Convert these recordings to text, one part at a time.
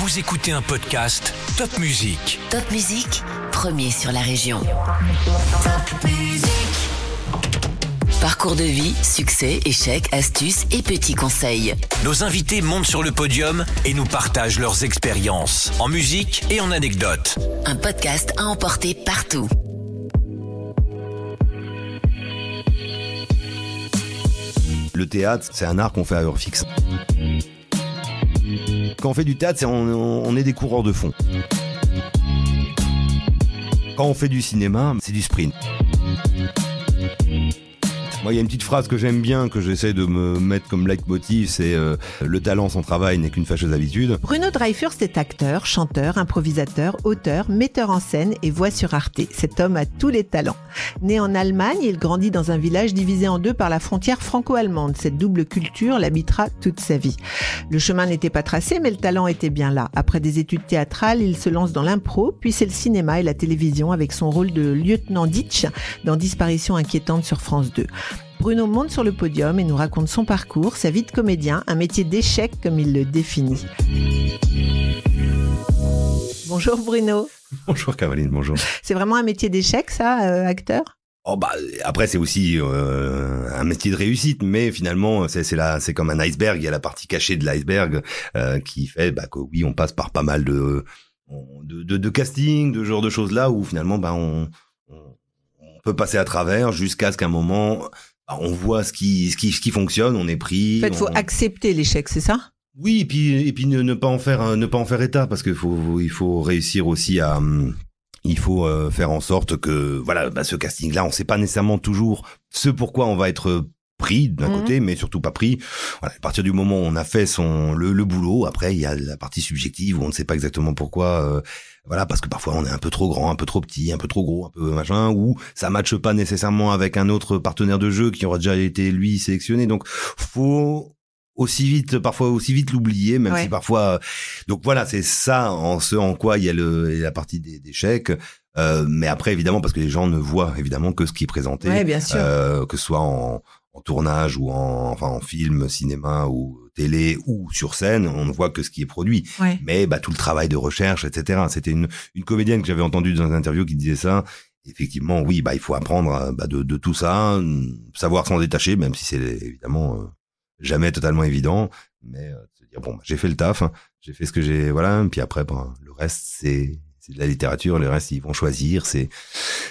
Vous écoutez un podcast Top Music. Top Musique, premier sur la région. Parcours de vie, succès, échecs, astuces et petits conseils. Nos invités montent sur le podium et nous partagent leurs expériences en musique et en anecdotes. Un podcast à emporter partout. Le théâtre, c'est un art qu'on fait à heure fixe. Quand on fait du théâtre, on est des coureurs de fond. Quand on fait du cinéma, c'est du sprint. Moi, il y a une petite phrase que j'aime bien, que j'essaie de me mettre comme leitmotiv, c'est euh, le talent sans travail n'est qu'une fâcheuse habitude. Bruno Dreyfus est acteur, chanteur, improvisateur, auteur, metteur en scène et voix sur Arte. Cet homme a tous les talents. Né en Allemagne, il grandit dans un village divisé en deux par la frontière franco-allemande. Cette double culture l'habitera toute sa vie. Le chemin n'était pas tracé, mais le talent était bien là. Après des études théâtrales, il se lance dans l'impro, puis c'est le cinéma et la télévision avec son rôle de lieutenant Ditch dans Disparition inquiétante sur France 2. Bruno monte sur le podium et nous raconte son parcours, sa vie de comédien, un métier d'échec comme il le définit. Bonjour Bruno. Bonjour Caroline, bonjour. C'est vraiment un métier d'échec ça, euh, acteur? Oh bah après c'est aussi euh, un métier de réussite, mais finalement c'est là c'est comme un iceberg. Il y a la partie cachée de l'iceberg euh, qui fait bah, que oui on passe par pas mal de de, de, de casting, de genre de choses là où finalement bah on, peut passer à travers jusqu'à ce qu'à un moment on voit ce qui, ce qui, ce qui fonctionne, on est pris. En fait, il faut on- accepter l'échec, c'est ça? Oui, et puis, et puis ne, ne pas en faire, ne pas en faire état, parce qu'il faut, il faut réussir aussi à, hum, il faut euh, faire en sorte que, voilà, bah, ce casting-là, on sait pas nécessairement toujours ce pourquoi on va être pris d'un Mhm. côté, mais surtout pas pris. Voilà, à partir du moment où on a fait son le, le boulot, après il y a la partie subjective où on ne sait pas exactement pourquoi. euh, voilà, parce que parfois on est un peu trop grand, un peu trop petit, un peu trop gros, un peu machin, ou ça matche pas nécessairement avec un autre partenaire de jeu qui aura déjà été lui sélectionné. Donc faut aussi vite, parfois aussi vite l'oublier, même Ouais. si parfois. Donc voilà, c'est ça en ce en quoi il y a le la partie des, des chèques. Euh, mais après évidemment parce que les gens ne voient évidemment que ce qui est présenté, Ouais, bien sûr. euh, que ce soit en, en tournage ou en enfin en film, cinéma ou télé ou sur scène, on ne voit que ce qui est produit. Ouais. Mais bah tout le travail de recherche, etc. C'était une une comédienne que j'avais entendue dans une interview qui disait ça. Effectivement, oui, bah il faut apprendre euh, bah, de, de tout ça, savoir s'en détacher, même si c'est évidemment euh, jamais totalement évident. Mais euh, se dire bon, bah, j'ai fait le taf, hein, j'ai fait ce que j'ai, voilà. Puis après, ben, le reste c'est c'est de la littérature, le reste ils vont choisir, c'est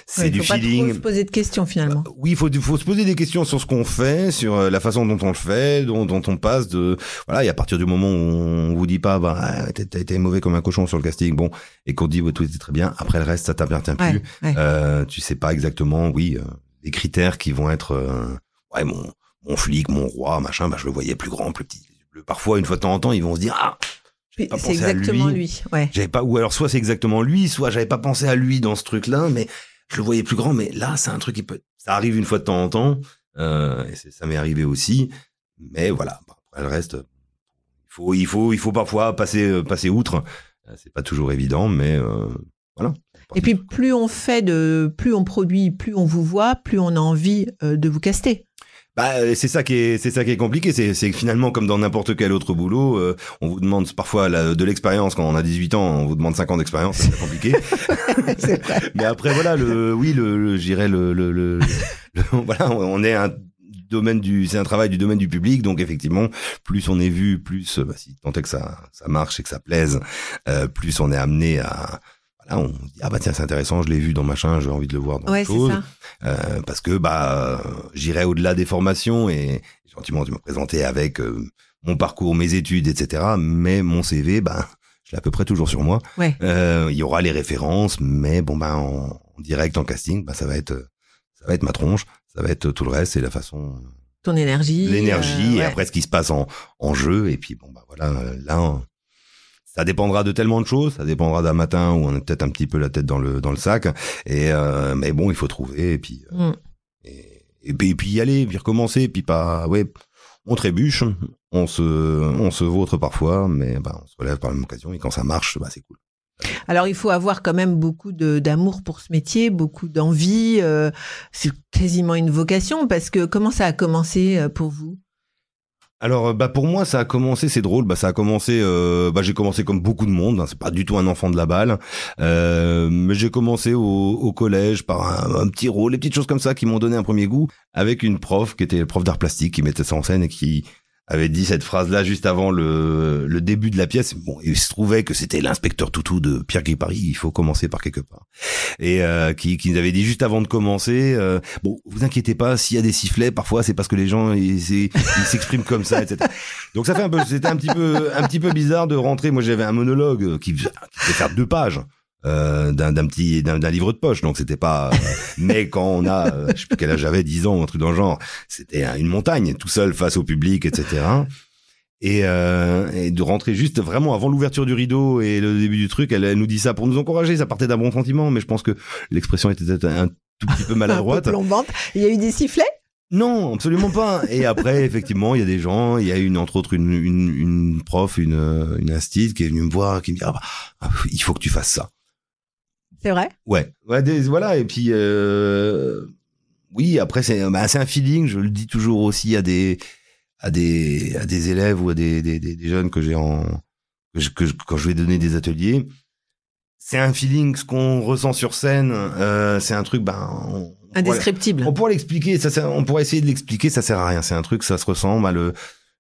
c'est Ouais, du faut pas trop feeling. se poser de questions finalement. Oui, il faut, faut se poser des questions sur ce qu'on fait, sur euh, la façon dont on le fait, dont, dont on passe de voilà. Et à partir du moment où on vous dit pas, bah ah, t'as été mauvais comme un cochon sur le casting, bon, et qu'on dit bah, tout était très bien. Après le reste, ça t'appartient Ouais, plus. ouais. Euh, tu sais pas exactement, oui, euh, les critères qui vont être, euh, ouais, mon mon flic, mon roi, machin, bah je le voyais plus grand, plus petit. Parfois, une fois de temps en temps, ils vont se dire ah, C'est exactement lui. lui. Ouais. J'avais pas, ou alors soit c'est exactement lui, soit j'avais pas pensé à lui dans ce truc-là, mais je le voyais plus grand. Mais là, c'est un truc qui peut, ça arrive une fois de temps en temps, euh, et ça m'est arrivé aussi. Mais voilà, après le reste, il faut, il faut, il faut parfois passer, euh, passer outre. Euh, C'est pas toujours évident, mais euh, voilà. Et puis plus on fait de, plus on produit, plus on vous voit, plus on a envie de vous caster. Bah, euh, c'est ça qui est, c'est ça qui est compliqué. C'est, c'est finalement, comme dans n'importe quel autre boulot, euh, on vous demande parfois la- de l'expérience quand on a 18 ans, on vous demande 5 ans d'expérience, c'est compliqué. Mais après, voilà, le, oui, le, le- je dirais le, le, le- le- voilà, on est un domaine du, c'est un travail du domaine du public, donc effectivement, plus on est vu, plus, euh, bah, si tant est que ça, ça marche et que ça plaise, euh, plus on est amené à, voilà, on dit ah bah tiens c'est intéressant, je l'ai vu dans machin, j'ai envie de le voir dans Ouais, autre chose, ça. Euh, parce que bah j'irai au-delà des formations et gentiment tu m'as présenté avec euh, mon parcours, mes études, etc. Mais mon CV, bah je l'ai à peu près toujours sur moi. Ouais. Euh, il y aura les références, mais bon ben en, en direct, en casting, bah, ça va être ça va être ma tronche, ça va être tout le reste, c'est la façon, Ton énergie. l'énergie et ouais. après ce qui se passe en, en jeu. Et puis bon bah voilà, là ça dépendra de tellement de choses, ça dépendra d'un matin où on est peut-être un petit peu la tête dans le dans le sac. Et euh, mais bon, il faut trouver et puis euh, Mm. et, et puis, et puis y aller, puis recommencer, puis pas ouais, on trébuche, on se on se vautre parfois, mais bah, on se relève par la même occasion et quand ça marche, bah c'est cool. Alors il faut avoir quand même beaucoup d'amour pour ce métier, beaucoup d'envie. euh, c'est quasiment une vocation parce que comment ça a commencé pour vous? Alors bah pour moi ça a commencé c'est drôle bah ça a commencé euh, bah j'ai commencé comme beaucoup de monde hein, c'est pas du tout un enfant de la balle euh, mais j'ai commencé au, au, collège par un, petit rôle les petites choses comme ça qui m'ont donné un premier goût avec une prof qui était prof d'art plastique qui mettait ça en scène et qui avait dit cette phrase-là juste avant le, le début de la pièce. Bon, il se trouvait que c'était l'inspecteur Toutou de Pierre Paris. Il faut commencer par quelque part. Et euh, qui, qui nous avait dit juste avant de commencer, euh, bon, vous inquiétez pas, s'il y a des sifflets, parfois c'est parce que les gens ils, s'expriment comme ça, etc. Donc ça fait un peu, c'était un petit peu, un petit peu bizarre de rentrer. Moi, j'avais un monologue qui, qui devait faire deux pages. Euh, d'un petit d'un livre de poche. Donc c'était pas euh, mais quand on a euh, je sais plus quel âge j'avais 10 ans un truc dans le genre c'était une montagne tout seul face au public etc et, et de rentrer juste vraiment avant l'ouverture du rideau et le début du truc elle, nous dit ça pour nous encourager. Ça partait d'un bon sentiment mais je pense que l'expression était un tout petit peu maladroite. Un peu plombante. Il y a eu des sifflets? Non, absolument pas. Et après, effectivement, il y a des gens, il y a une entre autres une, une, une prof, une, une instite qui est venue me voir, qui me dit ah, bah, il faut que tu fasses ça. C'est vrai? Ouais. ouais voilà, et puis, euh, oui, après, c'est bah, un feeling, je le dis toujours aussi à des, à des, à des élèves ou à des, des, des jeunes que j'ai en. Que, quand je vais donner des ateliers. C'est un feeling, ce qu'on ressent sur scène, euh, c'est un truc, ben. Indescriptible. on pourrait l'expliquer, ça, on pourrait essayer de l'expliquer, ça sert à rien. C'est un truc, ça se ressent, bah, le,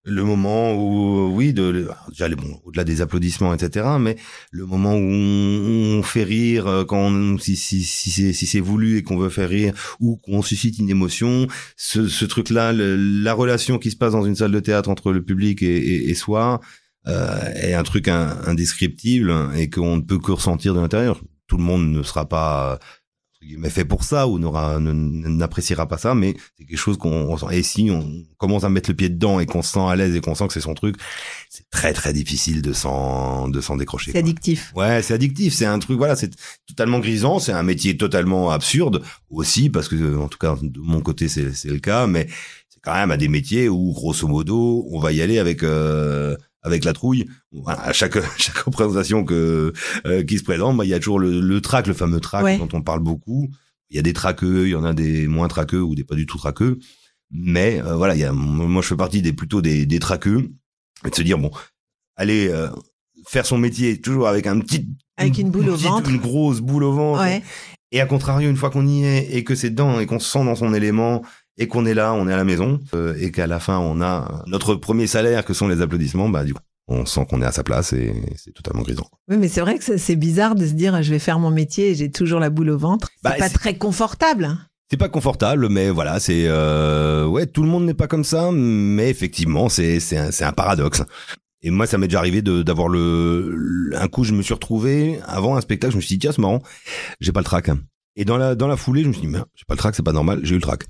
le moment où oui de déjà bon au-delà des applaudissements etc mais le moment où on, fait rire euh, quand si si si c'est si c'est voulu et qu'on veut faire rire ou qu'on suscite une émotion ce, ce truc là la relation qui se passe dans une salle de théâtre entre le public et, et, soi euh, est un truc indescriptible et qu'on ne peut que ressentir de l'intérieur. Tout le monde ne sera pas mais fait pour ça ou n'aura n'appréciera pas ça mais c'est quelque chose qu'on et si on commence à mettre le pied dedans et qu'on se sent à l'aise et qu'on sent que c'est son truc c'est très très difficile de s'en de s'en décrocher c'est addictif. Ouais c'est addictif. C'est un truc voilà c'est totalement grisant. C'est un métier totalement absurde aussi parce que en tout cas de mon côté c'est c'est le cas. Mais c'est quand même à des métiers où grosso modo on va y aller avec euh, avec la trouille. à chaque chaque représentation que euh, qui se présente, bah, il y a toujours le, le track, le fameux track dont on parle beaucoup. Il y a des traqueux, il y en a des moins traqueux ou des pas du tout traqueux. Mais euh, voilà, il y a moi je fais partie des plutôt des des traqueux et de se dire bon, aller euh, faire son métier toujours avec un petit avec une boule au ventre, une grosse boule au ventre. Et à contrario, une fois qu'on y est et que c'est dedans et qu'on se sent dans son élément et qu'on est là, on est à la maison, euh, et qu'à la fin on a notre premier salaire que sont les applaudissements, bah du coup on sent qu'on est à sa place et c'est totalement grisant. Oui, mais c'est vrai que c'est bizarre de se dire je vais faire mon métier et j'ai toujours la boule au ventre. C'est bah, pas très confortable. Hein. C'est pas confortable, mais voilà, c'est euh, ouais, tout le monde n'est pas comme ça, mais effectivement, c'est c'est un, un paradoxe. Et moi, ça m'est déjà arrivé d'avoir le, un coup, je me suis retrouvé avant un spectacle, je me suis dit tiens, c'est marrant, j'ai pas le trac. Et dans la dans la foulée, je me suis dit j'ai pas le trac, c'est pas normal, j'ai eu le trac.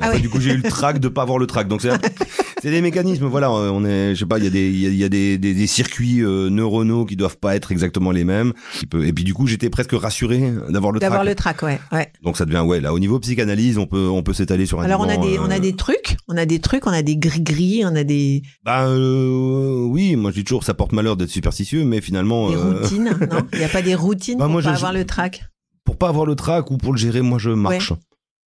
Ah du coup, j'ai eu le trac de pas avoir le trac. Donc c'est c'est des mécanismes. Voilà, on est, je sais pas, il y a des il y a, des, des, des, circuits euh, neuronaux qui doivent pas être exactement les mêmes. Et puis du coup, j'étais presque rassuré d'avoir le trac. D'avoir le trac, ouais, ouais. Donc ça devient ouais. Là, au niveau psychanalyse, on peut on peut s'étaler sur un. Alors on a des on a euh, des trucs, on a des trucs, on a des gris gris, on a des. Bah euh, oui, moi je dis toujours ça porte malheur d'être superstitieux, mais finalement. Des routines, non? Il y a pas des routines bah, pour moi, pas avoir le trac? Pour pas avoir le trac ou pour le gérer, moi je marche.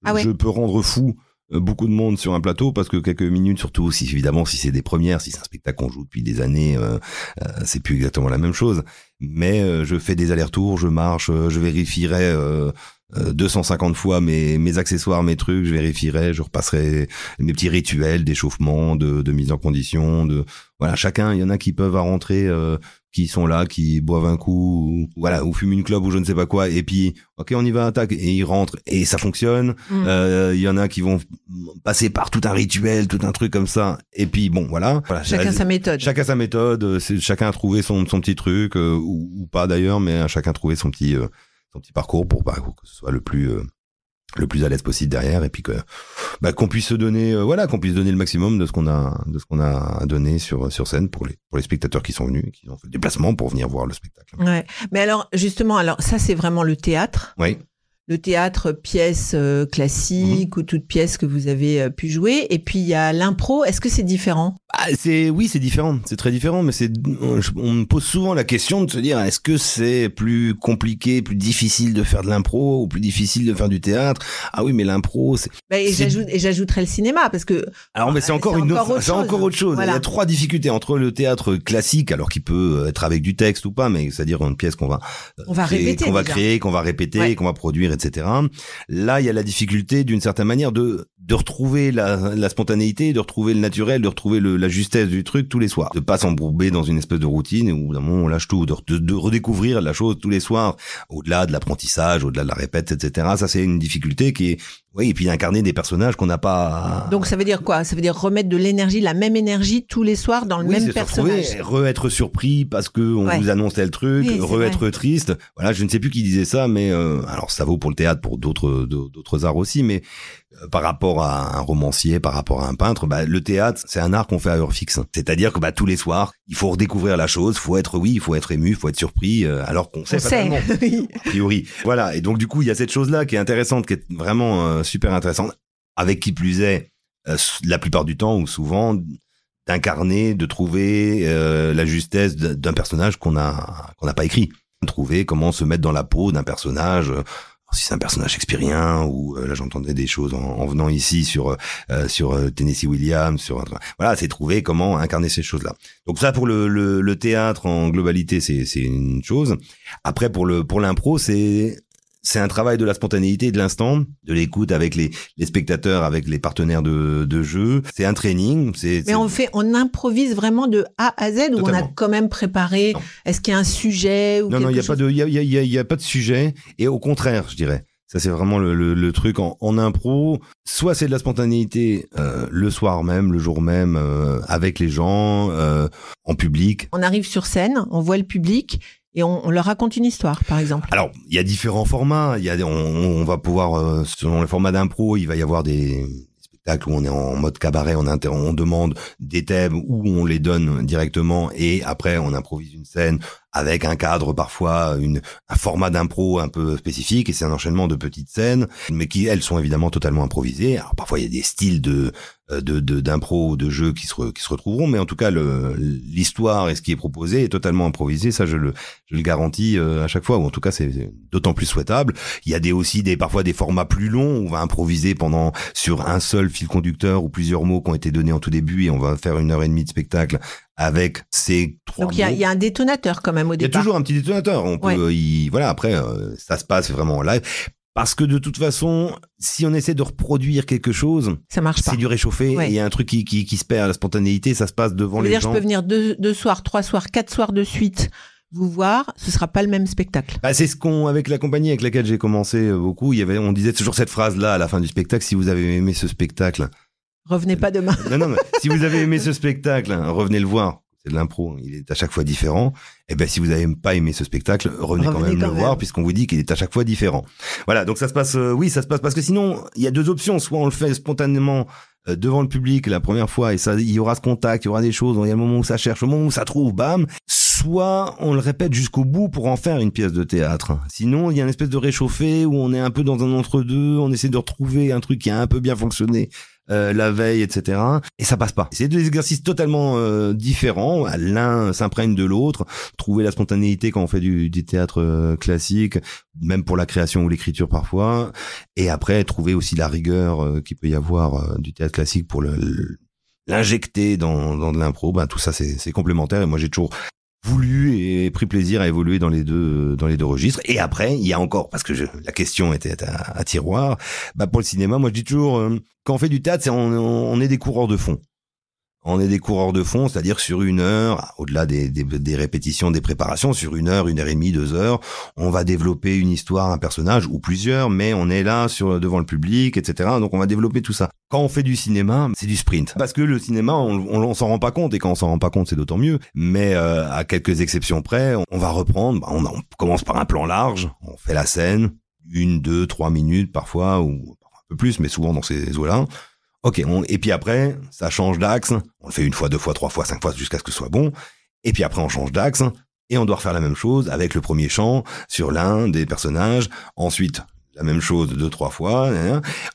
Ah ouais. Je peux rendre fou euh, beaucoup de monde sur un plateau parce que quelques minutes surtout si évidemment si c'est des premières si c'est un spectacle qu'on joue depuis des années euh, euh, c'est plus exactement la même chose. Mais je fais des allers-retours je marche je vérifierai 250 fois mes, mes accessoires, mes trucs, je vérifierai, je repasserai mes petits rituels d'échauffement, de, de mise en condition, de voilà, chacun, il y en a qui peuvent à rentrer qui sont là, qui boivent un coup, ou, voilà, ou fument une clope ou je ne sais pas quoi, et puis ok, on y va, attaque, et ils rentrent et ça fonctionne. Mm. Euh, il y en a qui vont passer par tout un rituel, tout un truc comme ça, et puis bon, voilà. chacun sa méthode. Chacun sa méthode. Chacun a trouvé son son petit truc euh, ou, pas d'ailleurs, mais chacun a trouvé son petit euh, son petit parcours pour, bah, que ce soit le plus le plus à l'aise possible derrière et puis que bah, qu'on puisse se donner euh, voilà qu'on puisse donner le maximum de ce qu'on a de ce qu'on a donné sur sur scène pour les pour les spectateurs qui sont venus qui ont fait le déplacement pour venir voir le spectacle. Ouais. Mais alors justement alors ça c'est vraiment le théâtre. Oui. Le théâtre pièce euh, classique Mhm. ou toute pièce que vous avez euh, pu jouer. Et puis il y a l'impro. Est-ce que c'est différent? Ah, c'est oui, c'est différent, c'est très différent, mais c'est on, on me pose souvent la question de se dire est-ce que c'est plus compliqué, plus difficile de faire de l'impro ou plus difficile de faire du théâtre? Ah oui, mais l'impro, c'est Bah, Et j'ajouterais le cinéma parce que alors mais c'est encore une encore autre, c'est chose. encore autre chose. Voilà. Il y a trois difficultés entre le théâtre classique, alors qui peut être avec du texte ou pas, mais c'est-à-dire une pièce qu'on va on va créer, répéter. qu'on va créer, qu'on va répéter, Ouais. qu'on va produire, etc. Là, il y a la difficulté d'une certaine manière de de retrouver la, la spontanéité, de retrouver le naturel, de retrouver le, la justesse du truc tous les soirs, de pas s'embrouber dans une espèce de routine où d'un moment on lâche tout, de, de, de redécouvrir la chose tous les soirs, au-delà de l'apprentissage, au-delà de la répète, etc. Ça, c'est une difficulté qui est, oui, et puis d'incarner des personnages qu'on n'a pas. Donc ça veut dire quoi? Ça veut dire remettre de l'énergie, la même énergie tous les soirs dans le Oui, même personnage. re-être surpris parce que on Ouais. vous annonce tel truc, Oui, re-être triste. Voilà, je ne sais plus qui disait ça, mais euh, alors ça vaut pour le théâtre, pour d'autres d'autres arts aussi, mais euh, par rapport à un romancier, par rapport à un peintre, bah, le théâtre, c'est un art qu'on fait à heure fixe. C'est-à-dire que bah, tous les soirs, il faut redécouvrir la chose, faut être oui, il faut être ému, il faut être surpris, euh, alors qu'on sait On sait. fatalement, Oui. a priori. Voilà, et donc du coup, il y a cette chose-là qui est intéressante, qui est vraiment euh, super intéressante, avec qui plus est, euh, la plupart du temps ou souvent, d'incarner, de trouver la justesse d'un personnage qu'on a qu'on n'a pas écrit. Trouver comment se mettre dans la peau d'un personnage. Si c'est un personnage shakespearien ou euh, là j'entendais des choses en, en venant ici sur euh, sur euh, Tennessee Williams sur voilà c'est trouver comment incarner ces choses là donc ça pour le, le, le théâtre en globalité c'est c'est une chose. Après pour le pour l'impro c'est c'est un travail de la spontanéité de l'instant, de l'écoute avec les, les spectateurs, avec les partenaires de, de jeu. C'est un training. C'est, Mais on fait, on improvise vraiment de A à Z ou on a quand même préparé. Est-ce qu'il y a un sujet ou non, non, il y a pas de, il y a, il y a, il y a- il y a pas de sujet. Et au contraire, je dirais. Ça, c'est vraiment le, le, le truc en, en impro. Soit c'est de la spontanéité euh, le soir même, le jour même, euh, avec les gens, euh, en public. On arrive sur scène, on voit le public et on, on leur raconte une histoire, par exemple. Alors, il y a différents formats. Il y a, on, on va pouvoir, euh, selon le format d'impro, il va y avoir des spectacles où on est en mode cabaret, on, on demande des thèmes où on les donne directement et après on improvise une scène avec un cadre parfois, une, un format d'impro un peu spécifique et c'est un enchaînement de petites scènes, mais qui elles sont évidemment totalement improvisées. Alors parfois il y a des styles de de de- d'impro ou de jeu qui se re- qui se retrouveront, mais en tout cas le l'histoire et ce qui est proposé est totalement improvisé. Ça je le je le garantis euh, à chaque fois, ou en tout cas c'est d'autant plus souhaitable. Il y a des aussi des parfois des formats plus longs, où on va improviser pendant sur un seul fil conducteur ou plusieurs mots qui ont été donnés en tout début et on va faire une heure et demie de spectacle avec ces trois Donc il y, a, mots. il y a un détonateur quand même au Il y a départ. toujours un petit détonateur. On peut, Ouais. euh, y- voilà, après, euh, ça se passe vraiment en live. Parce que de toute façon, si on essaie de reproduire quelque chose, Ça marche pas. c'est du réchauffé. Ouais. Il y a un truc qui, qui, qui se perd, la spontanéité, ça se passe devant les dire gens. je peux venir deux, deux soirs, trois soirs, quatre soirs de suite vous voir, ce sera pas le même spectacle. Bah, c'est ce qu'on, avec la compagnie avec laquelle j'ai commencé euh, beaucoup, il y avait, on disait toujours cette phrase-là à la fin du spectacle, si vous avez aimé ce spectacle. Revenez pas demain. Non, non, mais si vous avez aimé ce spectacle, revenez le voir. C'est de l'impro, il est à chaque fois différent. Et ben, si vous n'avez pas aimé ce spectacle, revenez, quand même quand le même. voir, puisqu'on vous dit qu'il est à chaque fois différent. Voilà, donc ça se passe, euh, oui, ça se passe parce que sinon, il y a deux options. Soit on le fait spontanément euh, devant le public la première fois et ça, il y aura ce contact, il y aura des choses. Il y a le moment où ça cherche, le moment où ça trouve, bam. Soit on le répète jusqu'au bout pour en faire une pièce de théâtre. Sinon, il y a une espèce de réchauffé où on est un peu dans un entre-deux, on essaie de retrouver un truc qui a un peu bien fonctionné euh, la veille, etc. Et ça passe pas. C'est deux exercices totalement euh, différents. L'un s'imprègne de l'autre. Trouver la spontanéité quand on fait du, du théâtre euh, classique, même pour la création ou l'écriture parfois. Et après, trouver aussi la rigueur euh, qu'il peut y avoir euh, du théâtre classique pour le- l'injecter dans, dans de l'impro. Ben, tout ça, c'est complémentaire. Et moi, j'ai toujours voulu et pris plaisir à évoluer dans les deux dans les deux registres. Et après il y a encore parce que je, la question était à, tiroir bah pour le cinéma moi je dis toujours euh, quand on fait du théâtre on, on est des coureurs de fond on est des coureurs de fond, c'est-à-dire sur une heure, au-delà des, des, des répétitions, des préparations, sur une heure, une heure et demie, deux heures, on va développer une histoire, un personnage ou plusieurs, mais on est là sur devant le public, etc. Donc on va développer tout ça. Quand on fait du cinéma, c'est du sprint, parce que le cinéma, on, on, s'en rend pas compte, et quand on s'en rend pas compte, c'est d'autant mieux. Mais euh, à quelques exceptions près, on, on va reprendre. bah, on, on commence par un plan large, on fait la scène, une, deux, trois minutes parfois, ou un peu plus, mais souvent dans ces eaux-là. Ok, et puis après, ça change d'axe. On le fait une fois, deux fois, trois fois, cinq fois jusqu'à ce que ce soit bon. Et puis après, on change d'axe et on doit refaire la même chose avec le premier chant sur l'un des personnages. Ensuite, la même chose deux trois fois.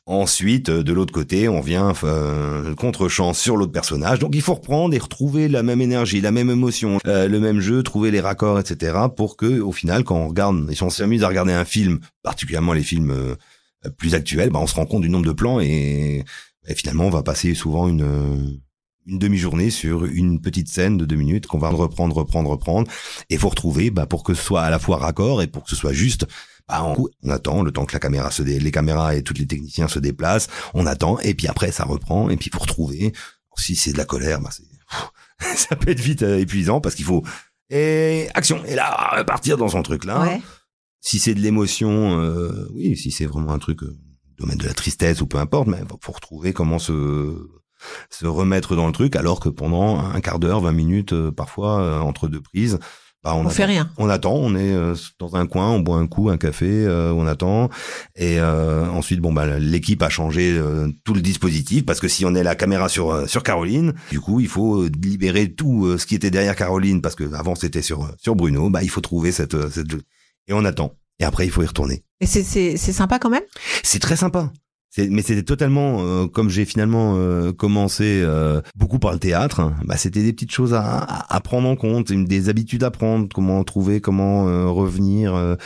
Ensuite, de l'autre côté, on vient euh, contre-champ sur l'autre personnage. Donc il faut reprendre et retrouver la même énergie, la même émotion, euh, le même jeu, trouver les raccords, etc. Pour que, au final, quand on regarde, et si on s'amuse à regarder un film, particulièrement les films euh, plus actuels, bah, on se rend compte du nombre de plans et, et finalement on va passer souvent une une demi-journée sur une petite scène de deux minutes qu'on va reprendre, reprendre, reprendre. Et faut retrouver, bah, pour que ce soit à la fois raccord et pour que ce soit juste. Bah, on, on attend le temps que la caméra se dé, les caméras et tous les techniciens se déplacent. On attend et puis après ça reprend et puis faut retrouver. Si c'est de la colère, bah, c'est, ça peut être vite euh, épuisant parce qu'il faut et action et là partir dans son truc là. Ouais. Si c'est de l'émotion, euh, oui, si c'est vraiment un truc euh, domaine de la tristesse ou peu importe, mais faut retrouver comment se se remettre dans le truc, alors que pendant un quart d'heure, 20 minutes, euh, parfois euh, entre deux prises, bah, on, On attend. fait rien. On attend, on est euh, dans un coin, on boit un coup, un café, euh, on attend, et euh, ensuite, bon bah l'équipe a changé euh, tout le dispositif parce que si on est la caméra sur sur Caroline, du coup il faut libérer tout ce qui était derrière Caroline parce que avant c'était sur sur Bruno, bah il faut trouver cette cette et on attend. Et après il faut y retourner. Et c'est, sympa quand même? C'est très sympa. Mais c'était totalement euh, comme j'ai finalement euh, commencé euh, beaucoup par le théâtre. hein, Bah c'était des petites choses à, à, à prendre en compte, des habitudes à prendre, comment trouver, comment euh, revenir euh,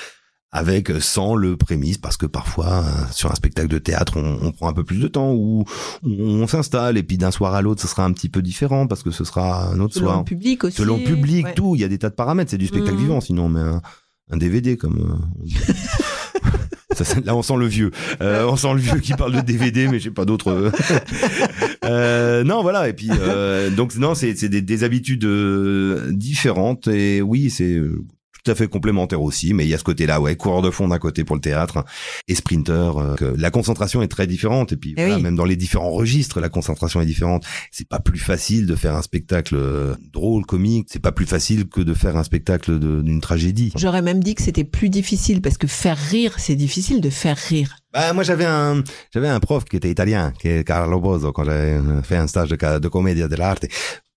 avec euh, sans le prémisse, parce que parfois euh, sur un spectacle de théâtre on, on prend un peu plus de temps ou on, on s'installe et puis d'un soir à l'autre ce sera un petit peu différent parce que ce sera un autre Selon soir le public aussi. selon le public, Ouais. tout. Il y a des tas de paramètres. C'est du spectacle Mhm. vivant. Sinon, on met un, DVD comme. euh, là, on sent le vieux. Euh, on sent le vieux qui parle de DVD, mais j'ai pas d'autres. euh. Euh, non, voilà. Et puis, euh, donc, non, c'est des, des habitudes euh, différentes. Et oui, c'est tout à fait complémentaire aussi. Mais il y a ce côté-là, ouais, coureur de fond d'un côté pour le théâtre et sprinter. euh, que la concentration est très différente. Et puis, Eh voilà, oui. même dans les différents registres, la concentration est différente c'est pas plus facile de faire un spectacle euh, drôle, comique. C'est pas plus facile que de faire un spectacle d'une tragédie. J'aurais même dit que c'était plus difficile parce que faire rire, c'est difficile de faire rire. Bah, moi, j'avais un, j'avais un prof qui était italien, qui est Carlo Bozo, quand j'ai fait un stage de, de commedia dell'arte.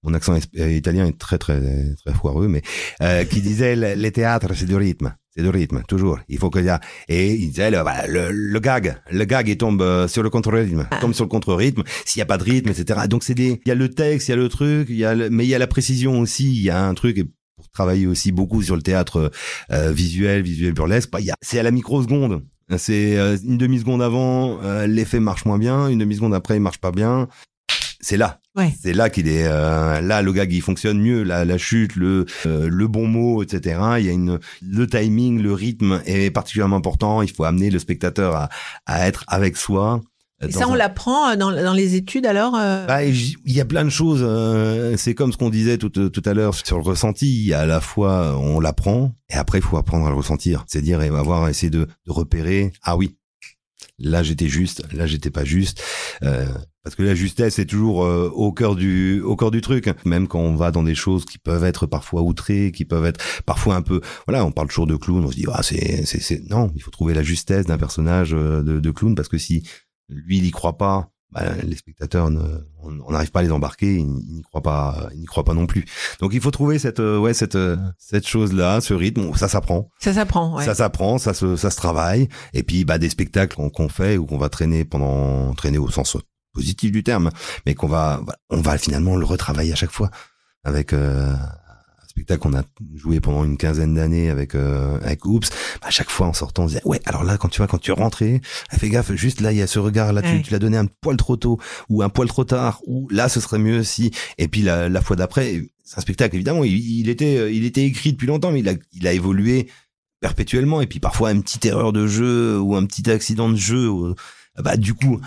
Mon accent euh, italien est très, très, très foireux, mais, euh, qui disait, le, le théâtre, c'est du rythme. C'est du rythme, toujours. Il faut qu'il y a, et il disait, le, voilà, le, le gag, le gag, il tombe euh, sur le contre-rythme, il tombe sur le contre-rythme, s'il n'y a pas de rythme, etc. Donc, c'est des, il y a le texte, il y a le truc, il y a le- mais il y a la précision aussi, il y a un truc, et pour travailler aussi beaucoup sur le théâtre euh, visuel, visuel burlesque, bah, y c'est à la microseconde. C'est euh, une demi-seconde avant, euh, l'effet marche moins bien, une demi-seconde après, il marche pas bien. C'est là. Ouais. C'est là qu'il est. euh, là, le gag il fonctionne mieux. La, la chute, le euh, le bon mot, etc. Il y a une le timing, le rythme est particulièrement important. Il faut amener le spectateur à, à être avec soi. euh, Et ça, on un- l'apprend euh, dans, dans les études alors euh, bah, il y a plein de choses. euh, c'est comme ce qu'on disait tout, tout à l'heure sur le ressenti. À la fois, on l'apprend, et après, il faut apprendre à le ressentir. C'est-à-dire, et avoir essayé de, de repérer. Ah oui, là j'étais juste, là j'étais pas juste. Euh, parce que la justesse est toujours euh, au cœur du au cœur du truc. Même quand on va dans des choses qui peuvent être parfois outrées, qui peuvent être parfois un peu. Voilà, on parle toujours de clown, on se dit ah c'est c'est c'est non, il faut trouver la justesse d'un personnage euh, de, de clown parce que si lui il y croit pas, bah, les spectateurs ne, on n'arrive pas à les embarquer, ils, n'y croient pas, ils n'y croient pas non plus. Donc il faut trouver cette euh, ouais cette euh, cette chose là, ce rythme, ça s'apprend. Ça s'apprend. Ouais. Ça s'apprend, ça se, ça se travaille. Et puis, bah, des spectacles qu'on qu'on fait ou qu'on va traîner pendant, traîner au sens positif du terme, mais qu'on va, on va finalement le retravailler à chaque fois avec euh, un spectacle qu'on a joué pendant une quinzaine d'années avec euh, avec Oops. À chaque fois en sortant, on se disait ouais, alors là quand tu vois quand tu es rentré, fais gaffe, juste là il y a ce regard là, tu, Ouais. tu l'as donné un poil trop tôt ou un poil trop tard ou là ce serait mieux si. Et puis la, la fois d'après, c'est un spectacle évidemment, il, il était il était écrit depuis longtemps, mais il a il a évolué perpétuellement et puis parfois une petite erreur de jeu ou un petit accident de jeu euh, bah du coup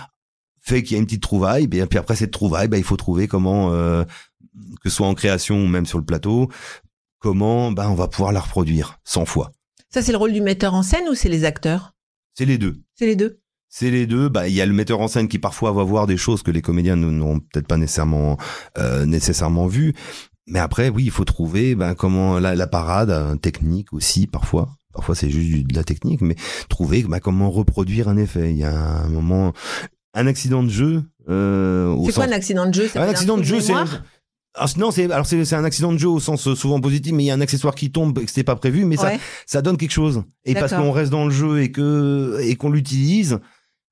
fait qu'il y a une petite trouvaille et puis après cette trouvaille bah il faut trouver comment euh, que ce soit en création ou même sur le plateau comment bah on va pouvoir la reproduire 100 fois Ça, c'est le rôle du metteur en scène ou c'est les acteurs? C'est les deux C'est les deux? c'est les deux. Bah, il y a le metteur en scène qui parfois va voir des choses que les comédiens n'auront peut-être pas nécessairement euh, nécessairement vues. Mais après, oui, il faut trouver ben, comment la, la parade euh, technique aussi parfois. Parfois, c'est juste de la technique, mais trouver ben, comment reproduire un effet. Il y a un moment, un accident de jeu. Euh, C'est quoi sens- un accident de jeu? Un accident de jeu, c'est Alors, non, c'est alors c'est un accident de jeu au sens euh, souvent positif, mais il y a un accessoire qui tombe et que c'était pas prévu, mais ça Ouais. ça donne quelque chose. Et parce qu'on reste dans le jeu et que et qu'on l'utilise,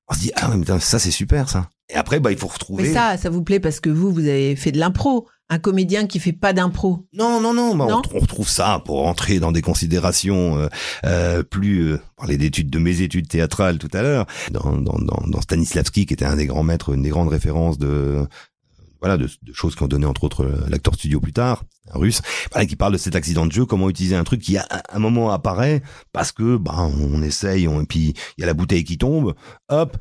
on se dit ah mais putain, ça c'est super ça. Et après bah il faut retrouver. Mais ça, ça vous plaît parce que vous, vous avez fait de l'impro. Un comédien qui fait pas d'impro. Non, non, non, bah, Non on, retrouve- on retrouve ça pour rentrer dans des considérations euh, euh, plus... Euh, parler d'études, de mes études théâtrales tout à l'heure, dans, dans, dans, dans Stanislavski, qui était un des grands maîtres, une des grandes références de... voilà, de, de choses qui ont donné entre autres l'acteur studio plus tard, un russe, voilà, qui parle de cet accident de jeu, comment utiliser un truc qui à un moment apparaît parce que bah on essaye, on, et puis il y a la bouteille qui tombe, hop,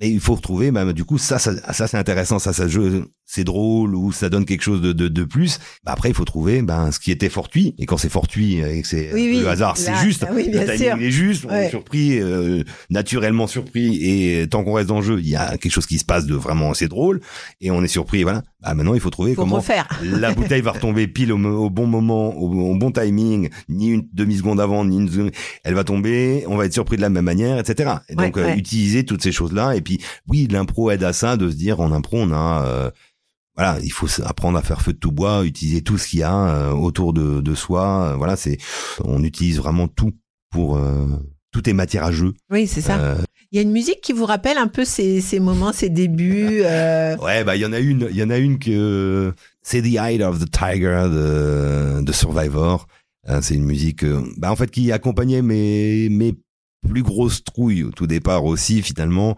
et il faut retrouver, bah, du coup ça, ça, ça c'est intéressant, ça, ça jeu, c'est drôle ou ça donne quelque chose de, de, de plus. Bah, après il faut trouver ben ce qui était fortuit et quand c'est fortuit et que c'est Oui, oui, le hasard, c'est juste, ah oui, bien le timing sûr. est juste, on Ouais. est surpris, euh, naturellement surpris et tant qu'on reste dans le jeu, il y a quelque chose qui se passe de vraiment assez drôle et on est surpris. Voilà. Bah maintenant il faut trouver Faut comment refaire. la bouteille va retomber pile au, bon moment, au, au bon timing, ni une demi seconde avant, ni une seconde. Elle va tomber, on va être surpris de la même manière, etc. Et Ouais, donc euh, utiliser toutes ces choses-là. Et puis oui, l'impro aide à ça, de se dire en impro on a euh, voilà, il faut apprendre à faire feu de tout bois, utiliser tout ce qu'il y a euh, autour de, de soi. Euh, Voilà, c'est on utilise vraiment tout pour euh, tout est matière à jeu. Oui, c'est ça. Euh, Il y a une musique qui vous rappelle un peu ces, ces moments, ces débuts. euh, Ouais, bah il y en a une, il y en a une que c'est The Eye of the Tiger de, de Survivor. C'est une musique, bah en fait qui accompagnait mes mes plus grosses trouilles au tout départ aussi finalement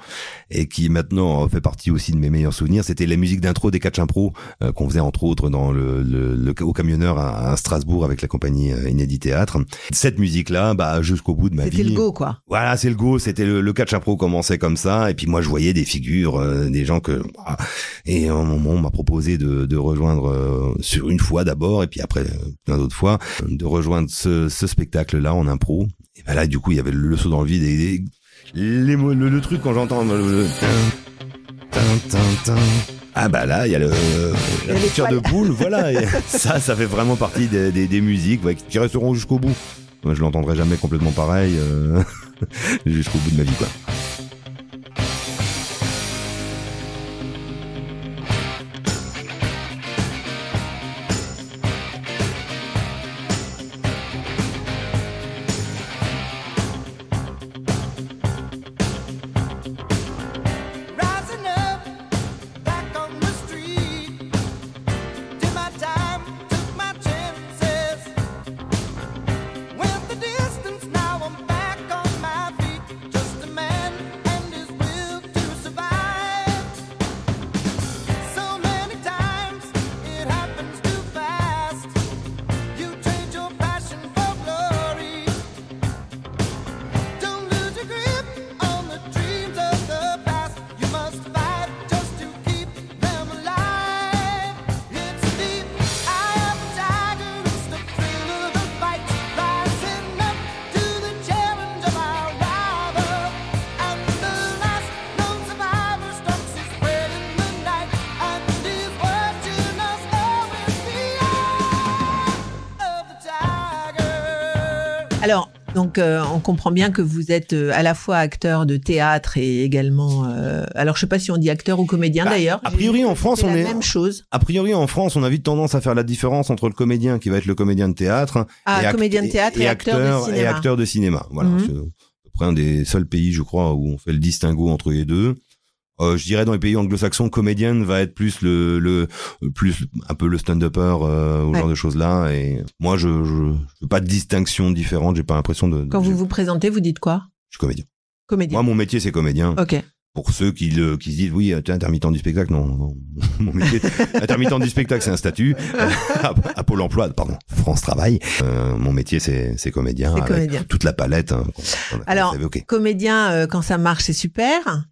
et qui maintenant fait partie aussi de mes meilleurs souvenirs. C'était la musique d'intro des catch impro euh, qu'on faisait entre autres dans le, le, le au camionneur à, à Strasbourg avec la compagnie euh, Inédit Théâtre. Cette musique là, bah jusqu'au bout de ma vie. C'était le go, quoi. Voilà, c'est le go, c'était le, le catch impro commençait comme ça, et puis moi je voyais des figures, euh, des gens que et à un moment on m'a proposé de, de rejoindre euh, sur une fois d'abord, et puis après euh, plein d'autres fois, de rejoindre ce, ce spectacle-là en impro. Et ben là du coup il y avait le, saut dans le vide et, et les le, le truc quand j'entends le, ah bah là il y a le la picture de poils. boule, voilà, et ça ça fait vraiment partie des, des, des musiques ouais, qui resteront jusqu'au bout. Moi je l'entendrai jamais complètement pareil. euh, jusqu'au bout de ma vie quoi. Donc, euh, on comprend bien que vous êtes euh, à la fois acteur de théâtre et également. euh, alors, je sais pas si on dit acteur ou comédien Bah, d'ailleurs. a priori, en France, on la est- même chose. A priori, en France, on a vite tendance à faire la différence entre le comédien qui va être le comédien de théâtre Ah, act- comédien de théâtre et, acteur, de et cinéma. acteur de cinéma. Voilà, Mhm. c'est à peu près un des seuls pays, je crois, où on fait le distinguo entre les deux. Euh, je dirais dans les pays anglo-saxons, comédienne va être plus le, le plus un peu le stand-upper euh, ou Ouais. genre de choses là. Et moi, je je, je pas de distinction différente. J'ai pas l'impression de. Quand vous vous présentez, vous dites quoi? Je suis comédien. Comédien. Moi, mon métier, c'est comédien. Ok. Pour ceux qui, le, qui se disent, oui, t'es intermittent du spectacle, non, non. Mon métier, intermittent du spectacle, c'est un statut. Euh, à, à Pôle emploi, pardon, France Travail. Euh, mon métier, c'est, c'est comédien. Avec comédien. Toute la palette. hein, Alors. Comédien, euh, quand ça marche, c'est super.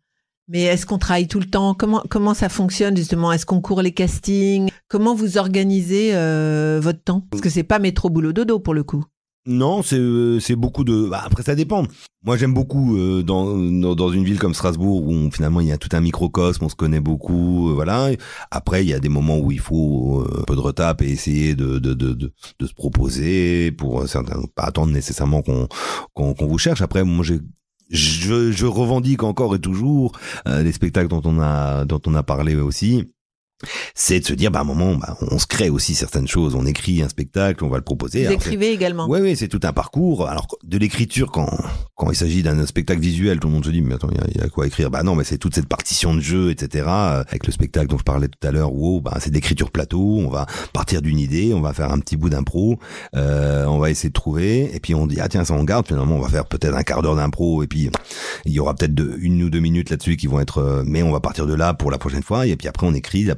Mais est-ce qu'on travaille tout le temps? Comment comment ça fonctionne justement? Est-ce qu'on court les castings? Comment vous organisez euh, votre temps? Parce que c'est pas métro boulot dodo pour le coup. Non, c'est euh, beaucoup de. Bah, après, ça dépend. Moi, j'aime beaucoup euh, dans, dans une ville comme Strasbourg où finalement il y a tout un microcosme, on se connaît beaucoup, voilà. Après, il y a des moments où il faut un peu de retape et essayer de de de de, se proposer pour certains, pas attendre nécessairement qu'on qu'on vous cherche. Après, moi, j'ai je, je revendique encore et toujours euh, les spectacles dont on a dont on a parlé aussi c'est de se dire, bah, à un moment, bah, on se crée aussi certaines choses. On écrit un spectacle, on va le proposer. Vous Alors, écrivez également. Oui, oui, c'est tout un parcours. Alors, de l'écriture, quand, quand il s'agit d'un spectacle visuel, tout le monde se dit, mais attends, il y a- il y, a quoi écrire? Bah non, mais c'est toute cette partition de jeu, etc. euh, Avec le spectacle dont je parlais tout à l'heure, wow, bah, c'est de l'écriture plateau. On va partir d'une idée, on va faire un petit bout d'impro, euh, on va essayer de trouver, et puis on dit, ah tiens, ça on garde. Finalement, on va faire peut-être un quart d'heure d'impro, et puis il y aura peut-être une ou deux minutes là-dessus qui vont être, euh, mais on va partir de là pour la prochaine fois, et puis après on écrit la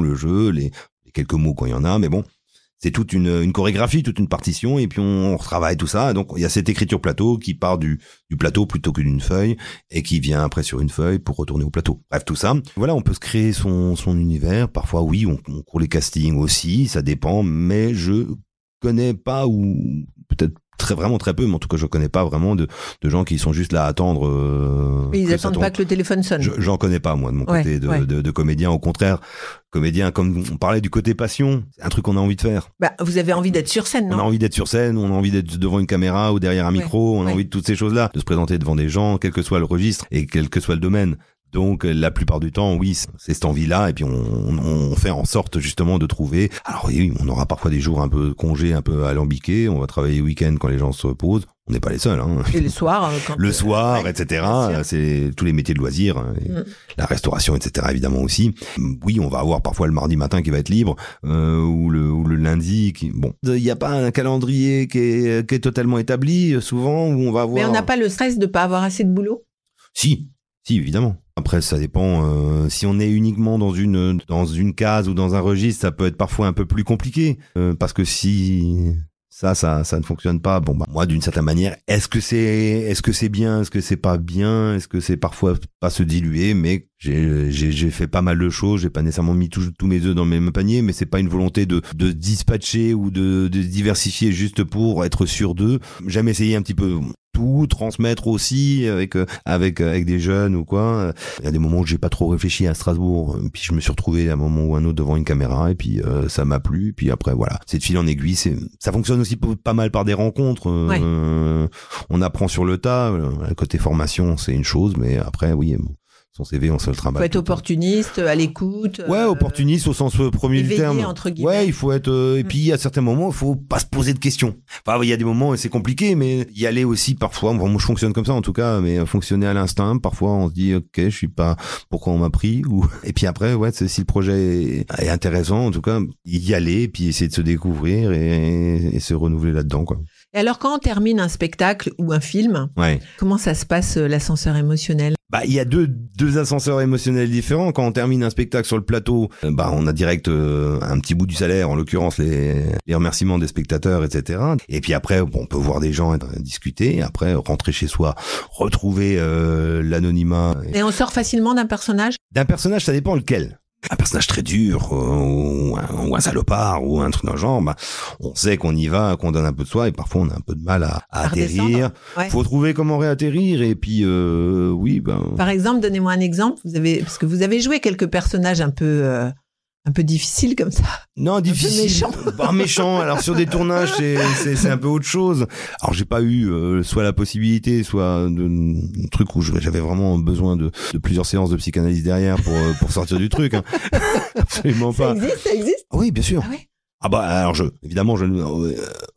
le jeu, les, quelques mots quand il y en a, mais bon c'est toute une, chorégraphie, toute une partition, et puis on, on retravaille tout ça. Donc il y a cette écriture plateau qui part du, plateau plutôt que d'une feuille, et qui vient après sur une feuille pour retourner au plateau. Bref, tout ça. Voilà, on peut se créer son, son univers. Parfois, oui, on, on court les castings aussi, ça dépend, mais je connais pas, ou peut-être très vraiment très peu, mais en tout cas je connais pas vraiment de, de gens qui sont juste là à attendre. euh, Mais ils attendent pas que le téléphone sonne. Je- J'en connais pas moi de mon Ouais, côté de, ouais. de, de comédien. Au contraire, comédien comme on parlait du côté passion, c'est un truc qu'on a envie de faire. Bah, vous avez envie d'être sur scène, On a non envie d'être sur scène, on a envie d'être devant une caméra ou derrière un Ouais, micro, on a envie de toutes ces choses-là, de se présenter devant des gens, quel que soit le registre et quel que soit le domaine. Donc euh, la plupart du temps, oui, c'est cette envie-là, et puis on, fait en sorte justement de trouver. Alors oui, on aura parfois des jours un peu congés, un peu alambiqués. On va travailler le week-end quand les gens se reposent. On n'est pas les seuls. Hein. Et le soir, euh, quand Le soir, ouais, etc. C'est tous les métiers de loisirs, hein, Mm. la restauration, etc. Évidemment aussi. Oui, on va avoir parfois le mardi matin qui va être libre euh, ou, le, ou le lundi. Qui... Bon, il n'y a pas un calendrier qui est, qui est totalement établi. euh, Souvent où on va avoir. Mais on n'a pas le stress de pas avoir assez de boulot? Si, si, évidemment. Après, ça dépend. euh, si on est uniquement dans une dans une case ou dans un registre, ça peut être parfois un peu plus compliqué euh, parce que si ça, ça, ça ne fonctionne pas. Bon, bah, moi, d'une certaine manière, est-ce que c'est, est-ce que c'est bien, est-ce que c'est pas bien, est-ce que c'est parfois pas se diluer, mais j'ai, fait pas mal de choses. J'ai pas nécessairement mis tous mes œufs dans le même panier, mais c'est pas une volonté de, de dispatcher ou de, de diversifier juste pour être sûr d'eux. J'aime essayer un petit peu tout transmettre aussi avec euh, avec euh, avec des jeunes ou quoi. Il y a des moments où j'ai pas trop réfléchi à Strasbourg, puis je me suis retrouvé à un moment ou un autre devant une caméra et puis euh, ça m'a plu. Puis après voilà, c'est de fil en aiguille. C'est ça fonctionne aussi pas mal par des rencontres. euh, On apprend sur le tas. Euh, Le côté formation c'est une chose, mais après oui, bon, son CV on se le Il faut être opportuniste, à l'écoute. Ouais, euh, opportuniste au sens euh, premier du terme. entre guillemets. Ouais, il faut être. euh, et Mm. puis à certains moments, il faut pas se poser de questions. Enfin, il y a des moments où c'est compliqué, mais y aller aussi parfois. Bon, moi, je fonctionne comme ça en tout cas, mais fonctionner à l'instinct. Parfois, on se dit, ok, je suis pas. Pourquoi on m'a pris ou. Et puis après, ouais, si le projet est, intéressant, en tout cas, y aller, et puis essayer de se découvrir et, et se renouveler là-dedans, quoi. Et alors, quand on termine un spectacle ou un film, Ouais. comment ça se passe euh, l'ascenseur émotionnel? Bah, il y a deux, deux ascenseurs émotionnels différents. Quand on termine un spectacle sur le plateau, euh, bah, on a direct euh, un petit bout du salaire, en l'occurrence les, les remerciements des spectateurs, etc. Et puis après, bon, on peut voir des gens discuter. Après, rentrer chez soi, retrouver euh, l'anonymat Et on sort facilement d'un personnage? D'un personnage. Ça dépend lequel. Un personnage très dur, euh, ou, un, ou un salopard, ou un truc dans le genre, bah, on sait qu'on y va, qu'on donne un peu de soi, et parfois on a un peu de mal à, à atterrir. Ouais. Faut trouver comment réatterrir, et puis euh, oui, ben. Par exemple, donnez-moi un exemple. Vous avez, parce que vous avez joué quelques personnages un peu, euh, un peu difficiles comme ça. Non, difficile. méchant. Bah, méchant. Alors sur des tournages, c'est un peu autre chose. Alors j'ai pas eu euh, soit la possibilité, soit de, un truc où j'avais vraiment besoin de, de plusieurs séances de psychanalyse derrière pour euh, pour sortir du truc. hein. Absolument Ça pas. existe, ça existe? Oui, bien sûr. Ah ouais? Ah bah alors je évidemment je euh,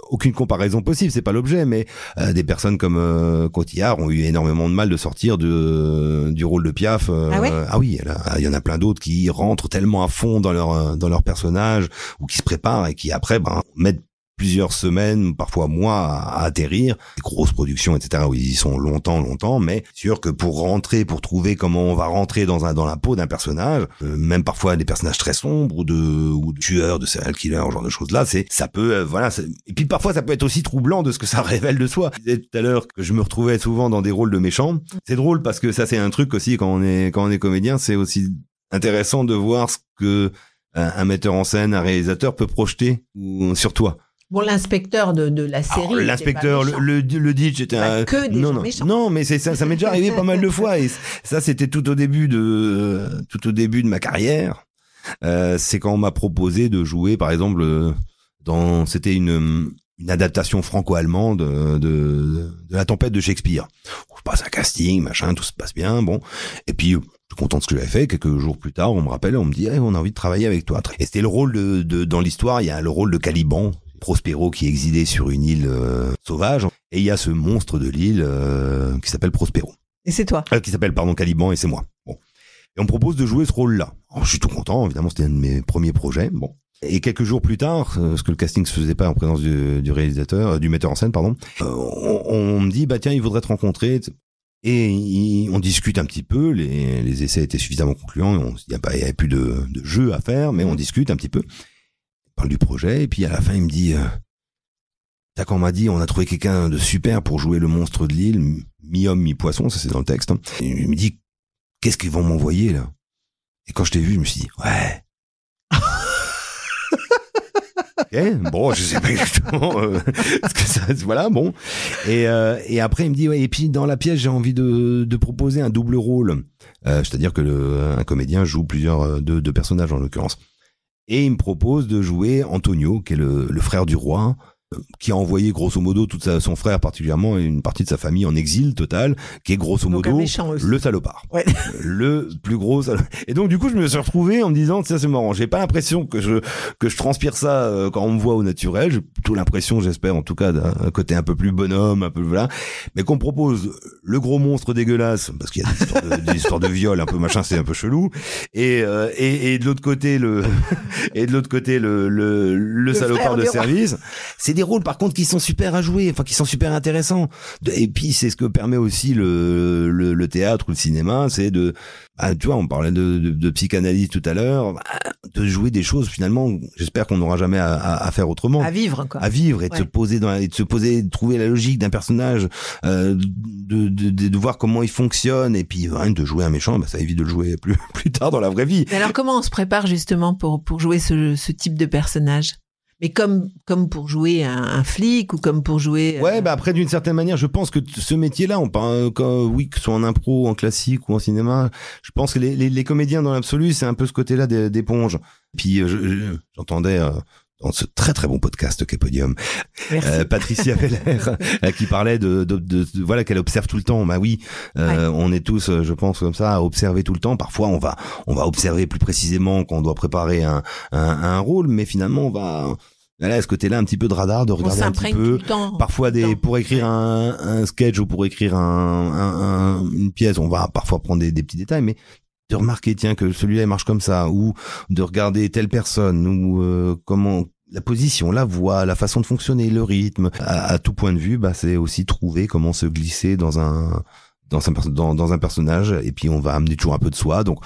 aucune comparaison possible, c'est pas l'objet, mais euh, des personnes comme euh, Cotillard ont eu énormément de mal de sortir de du rôle de Piaf. euh, Ah ouais? oui, il y en a plein d'autres qui rentrent tellement à fond dans leur euh, dans leur personnage ou qui se préparent et qui après ben mettent plusieurs semaines, parfois mois à, atterrir, des grosses productions, etc. où ils y sont longtemps, longtemps, mais sûr que pour rentrer, pour trouver comment on va rentrer dans un dans la peau d'un personnage, euh, même parfois des personnages très sombres ou de ou de tueurs, de serial killers, genre de choses là, c'est ça peut euh, voilà. Et puis parfois ça peut être aussi troublant de ce que ça révèle de soi. Je disais tout à l'heure que je me retrouvais souvent dans des rôles de méchants. C'est drôle parce que ça c'est un truc aussi quand on est quand on est comédien, c'est aussi intéressant de voir ce que un, un metteur en scène, un réalisateur peut projeter sur toi. Bon, l'inspecteur de, de la série. L'inspecteur, le, le, le ditch était Pas un... que des non, gens non, méchants. non, mais c'est ça, ça m'est déjà arrivé pas mal de fois et ça c'était tout au début de euh, tout au début de ma carrière. Euh, c'est quand on m'a proposé de jouer, par exemple, euh, dans c'était une une adaptation franco-allemande de, de, de la tempête de Shakespeare. Je passe un casting, machin, tout se passe bien, bon. Et puis, je suis content de ce que j'avais fait. Quelques jours plus tard, on me rappelle, on me dit, Eh, on a envie de travailler avec toi. Et c'était le rôle de, de dans l'histoire, il y a le rôle de Caliban, Prospero qui est exilé sur une île euh, sauvage, et il y a ce monstre de l'île euh, qui s'appelle Prospero. Et c'est toi. Euh, qui s'appelle pardon Caliban et c'est moi. Bon. Et on me propose de jouer ce rôle-là. Alors, je suis tout content, évidemment, c'était un de mes premiers projets. Bon. Et quelques jours plus tard, parce que le casting se faisait pas en présence du, du réalisateur, du metteur en scène, pardon, on, on me dit bah tiens, il voudrait te rencontrer. Et il- on discute un petit peu. Les, les essais étaient suffisamment concluants. il y avait plus de, de jeu à faire, mais on discute un petit peu. Parle du projet et puis à la fin il me dit. Euh, T'as quand on m'a dit, on a trouvé quelqu'un de super pour jouer le monstre de l'île, mi-homme, mi-poisson, ça c'est dans le texte. hein. Et il me dit, qu'est-ce qu'ils vont m'envoyer là? Et quand je t'ai vu, je me suis dit, ouais. Ok, bon, je sais pas exactement euh, ce que ça, voilà, bon. Et, euh, et après, il me dit, ouais, et puis dans la pièce, j'ai envie de, de proposer un double rôle. Euh, C'est-à-dire que le, un comédien joue plusieurs, euh, deux, deux personnages en l'occurrence. Et il me propose de jouer Antonio, qui est le, frère du roi, qui a envoyé grosso modo toute sa, son frère particulièrement et une partie de sa famille en exil total, qui est grosso modo le salopard. Ouais. Le plus gros salo- Et donc du coup, je me suis retrouvé en me disant, ça c'est marrant, j'ai pas l'impression que je que je transpire ça euh, quand on me voit au naturel, j'ai plutôt l'impression, j'espère en tout cas d'un côté un peu plus bonhomme, un peu voilà, mais qu'on me propose le gros monstre dégueulasse parce qu'il y a des histoires de, des histoires de viol un peu machin, c'est un peu chelou et euh, et, et de l'autre côté le et de l'autre côté le le, salopard de service. C'est des rôles par contre qui sont super à jouer, enfin qui sont super intéressants. De- Et puis c'est ce que permet aussi le, le, le théâtre ou le cinéma, c'est de, bah, tu vois, on parlait de, de, de psychanalyse tout à l'heure, bah, de jouer des choses finalement. J'espère qu'on n'aura jamais à, à, à faire autrement. À vivre, quoi. À vivre et de Ouais. se poser dans et de se poser, de trouver la logique d'un personnage, euh, de, de, de, de voir comment il fonctionne et puis hein, de jouer un méchant, bah, ça évite de le jouer plus plus tard dans la vraie vie. Mais alors, comment on se prépare justement pour, pour jouer ce, ce type de personnage? Mais comme, comme pour jouer un, un flic ou comme pour jouer. euh, Ouais, bah après d'une certaine manière, je pense que ce métier-là, on parle quand, oui, que ce soit en impro, en classique ou en cinéma, je pense que les, les, les comédiens dans l'absolu, c'est un peu ce côté-là d'é- d'éponge. Puis euh, je- je- j'entendais euh, dans ce très très bon podcast qu'est Podium, euh, Patricia Veller euh, qui parlait de, de, de- de- voilà qu'elle observe tout le temps. Bah oui, euh, on est tous, euh, je pense comme ça, à observer tout le temps. Parfois, on va on va observer plus précisément quand on doit préparer un un, un rôle, mais finalement, on va Là, à ce côté-là, un petit peu de radar, de regarder un petit peu, temps. parfois des pour écrire un, un sketch ou pour écrire un- un- une pièce on va parfois prendre des, des petits détails mais de remarquer tiens que celui-là il marche comme ça ou de regarder telle personne ou euh, comment la position, la voix, la façon de fonctionner, le rythme, à, à tout point de vue, bah, c'est aussi trouver comment se glisser dans un dans un, dans, dans un personnage et puis on va amener toujours un peu de soi donc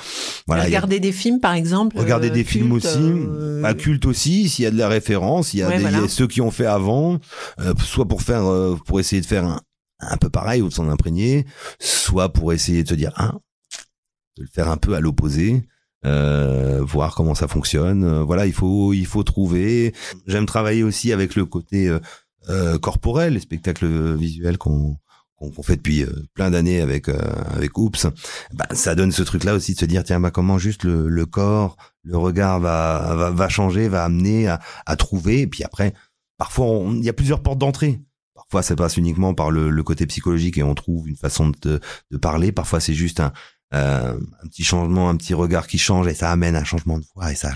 voilà a- Regarder des films, par exemple. Regarder euh, des films aussi, euh, à culte aussi, s'il y a de la référence, il y a, Ouais, des, il y a voilà. ceux qui ont fait avant, euh, soit pour faire, euh, pour essayer de faire un, un peu pareil ou de s'en imprégner, soit pour essayer de se dire, ah, de le faire un peu à l'opposé, euh, voir comment ça fonctionne. Euh, voilà, il faut, il faut trouver. J'aime travailler aussi avec le côté euh, euh, corporel, les spectacles visuels qu'on qu'on fait depuis euh, plein d'années avec avec Oops. Bah, ça donne ce truc-là aussi de se dire tiens bah comment juste le, le corps, le regard va va, va changer, va amener à, à trouver. Et puis après, parfois il y a plusieurs portes d'entrée. Parfois ça passe uniquement par le, le côté psychologique et on trouve une façon de, de parler. Parfois c'est juste un euh, un petit changement, un petit regard qui change et ça amène un changement de voix et ça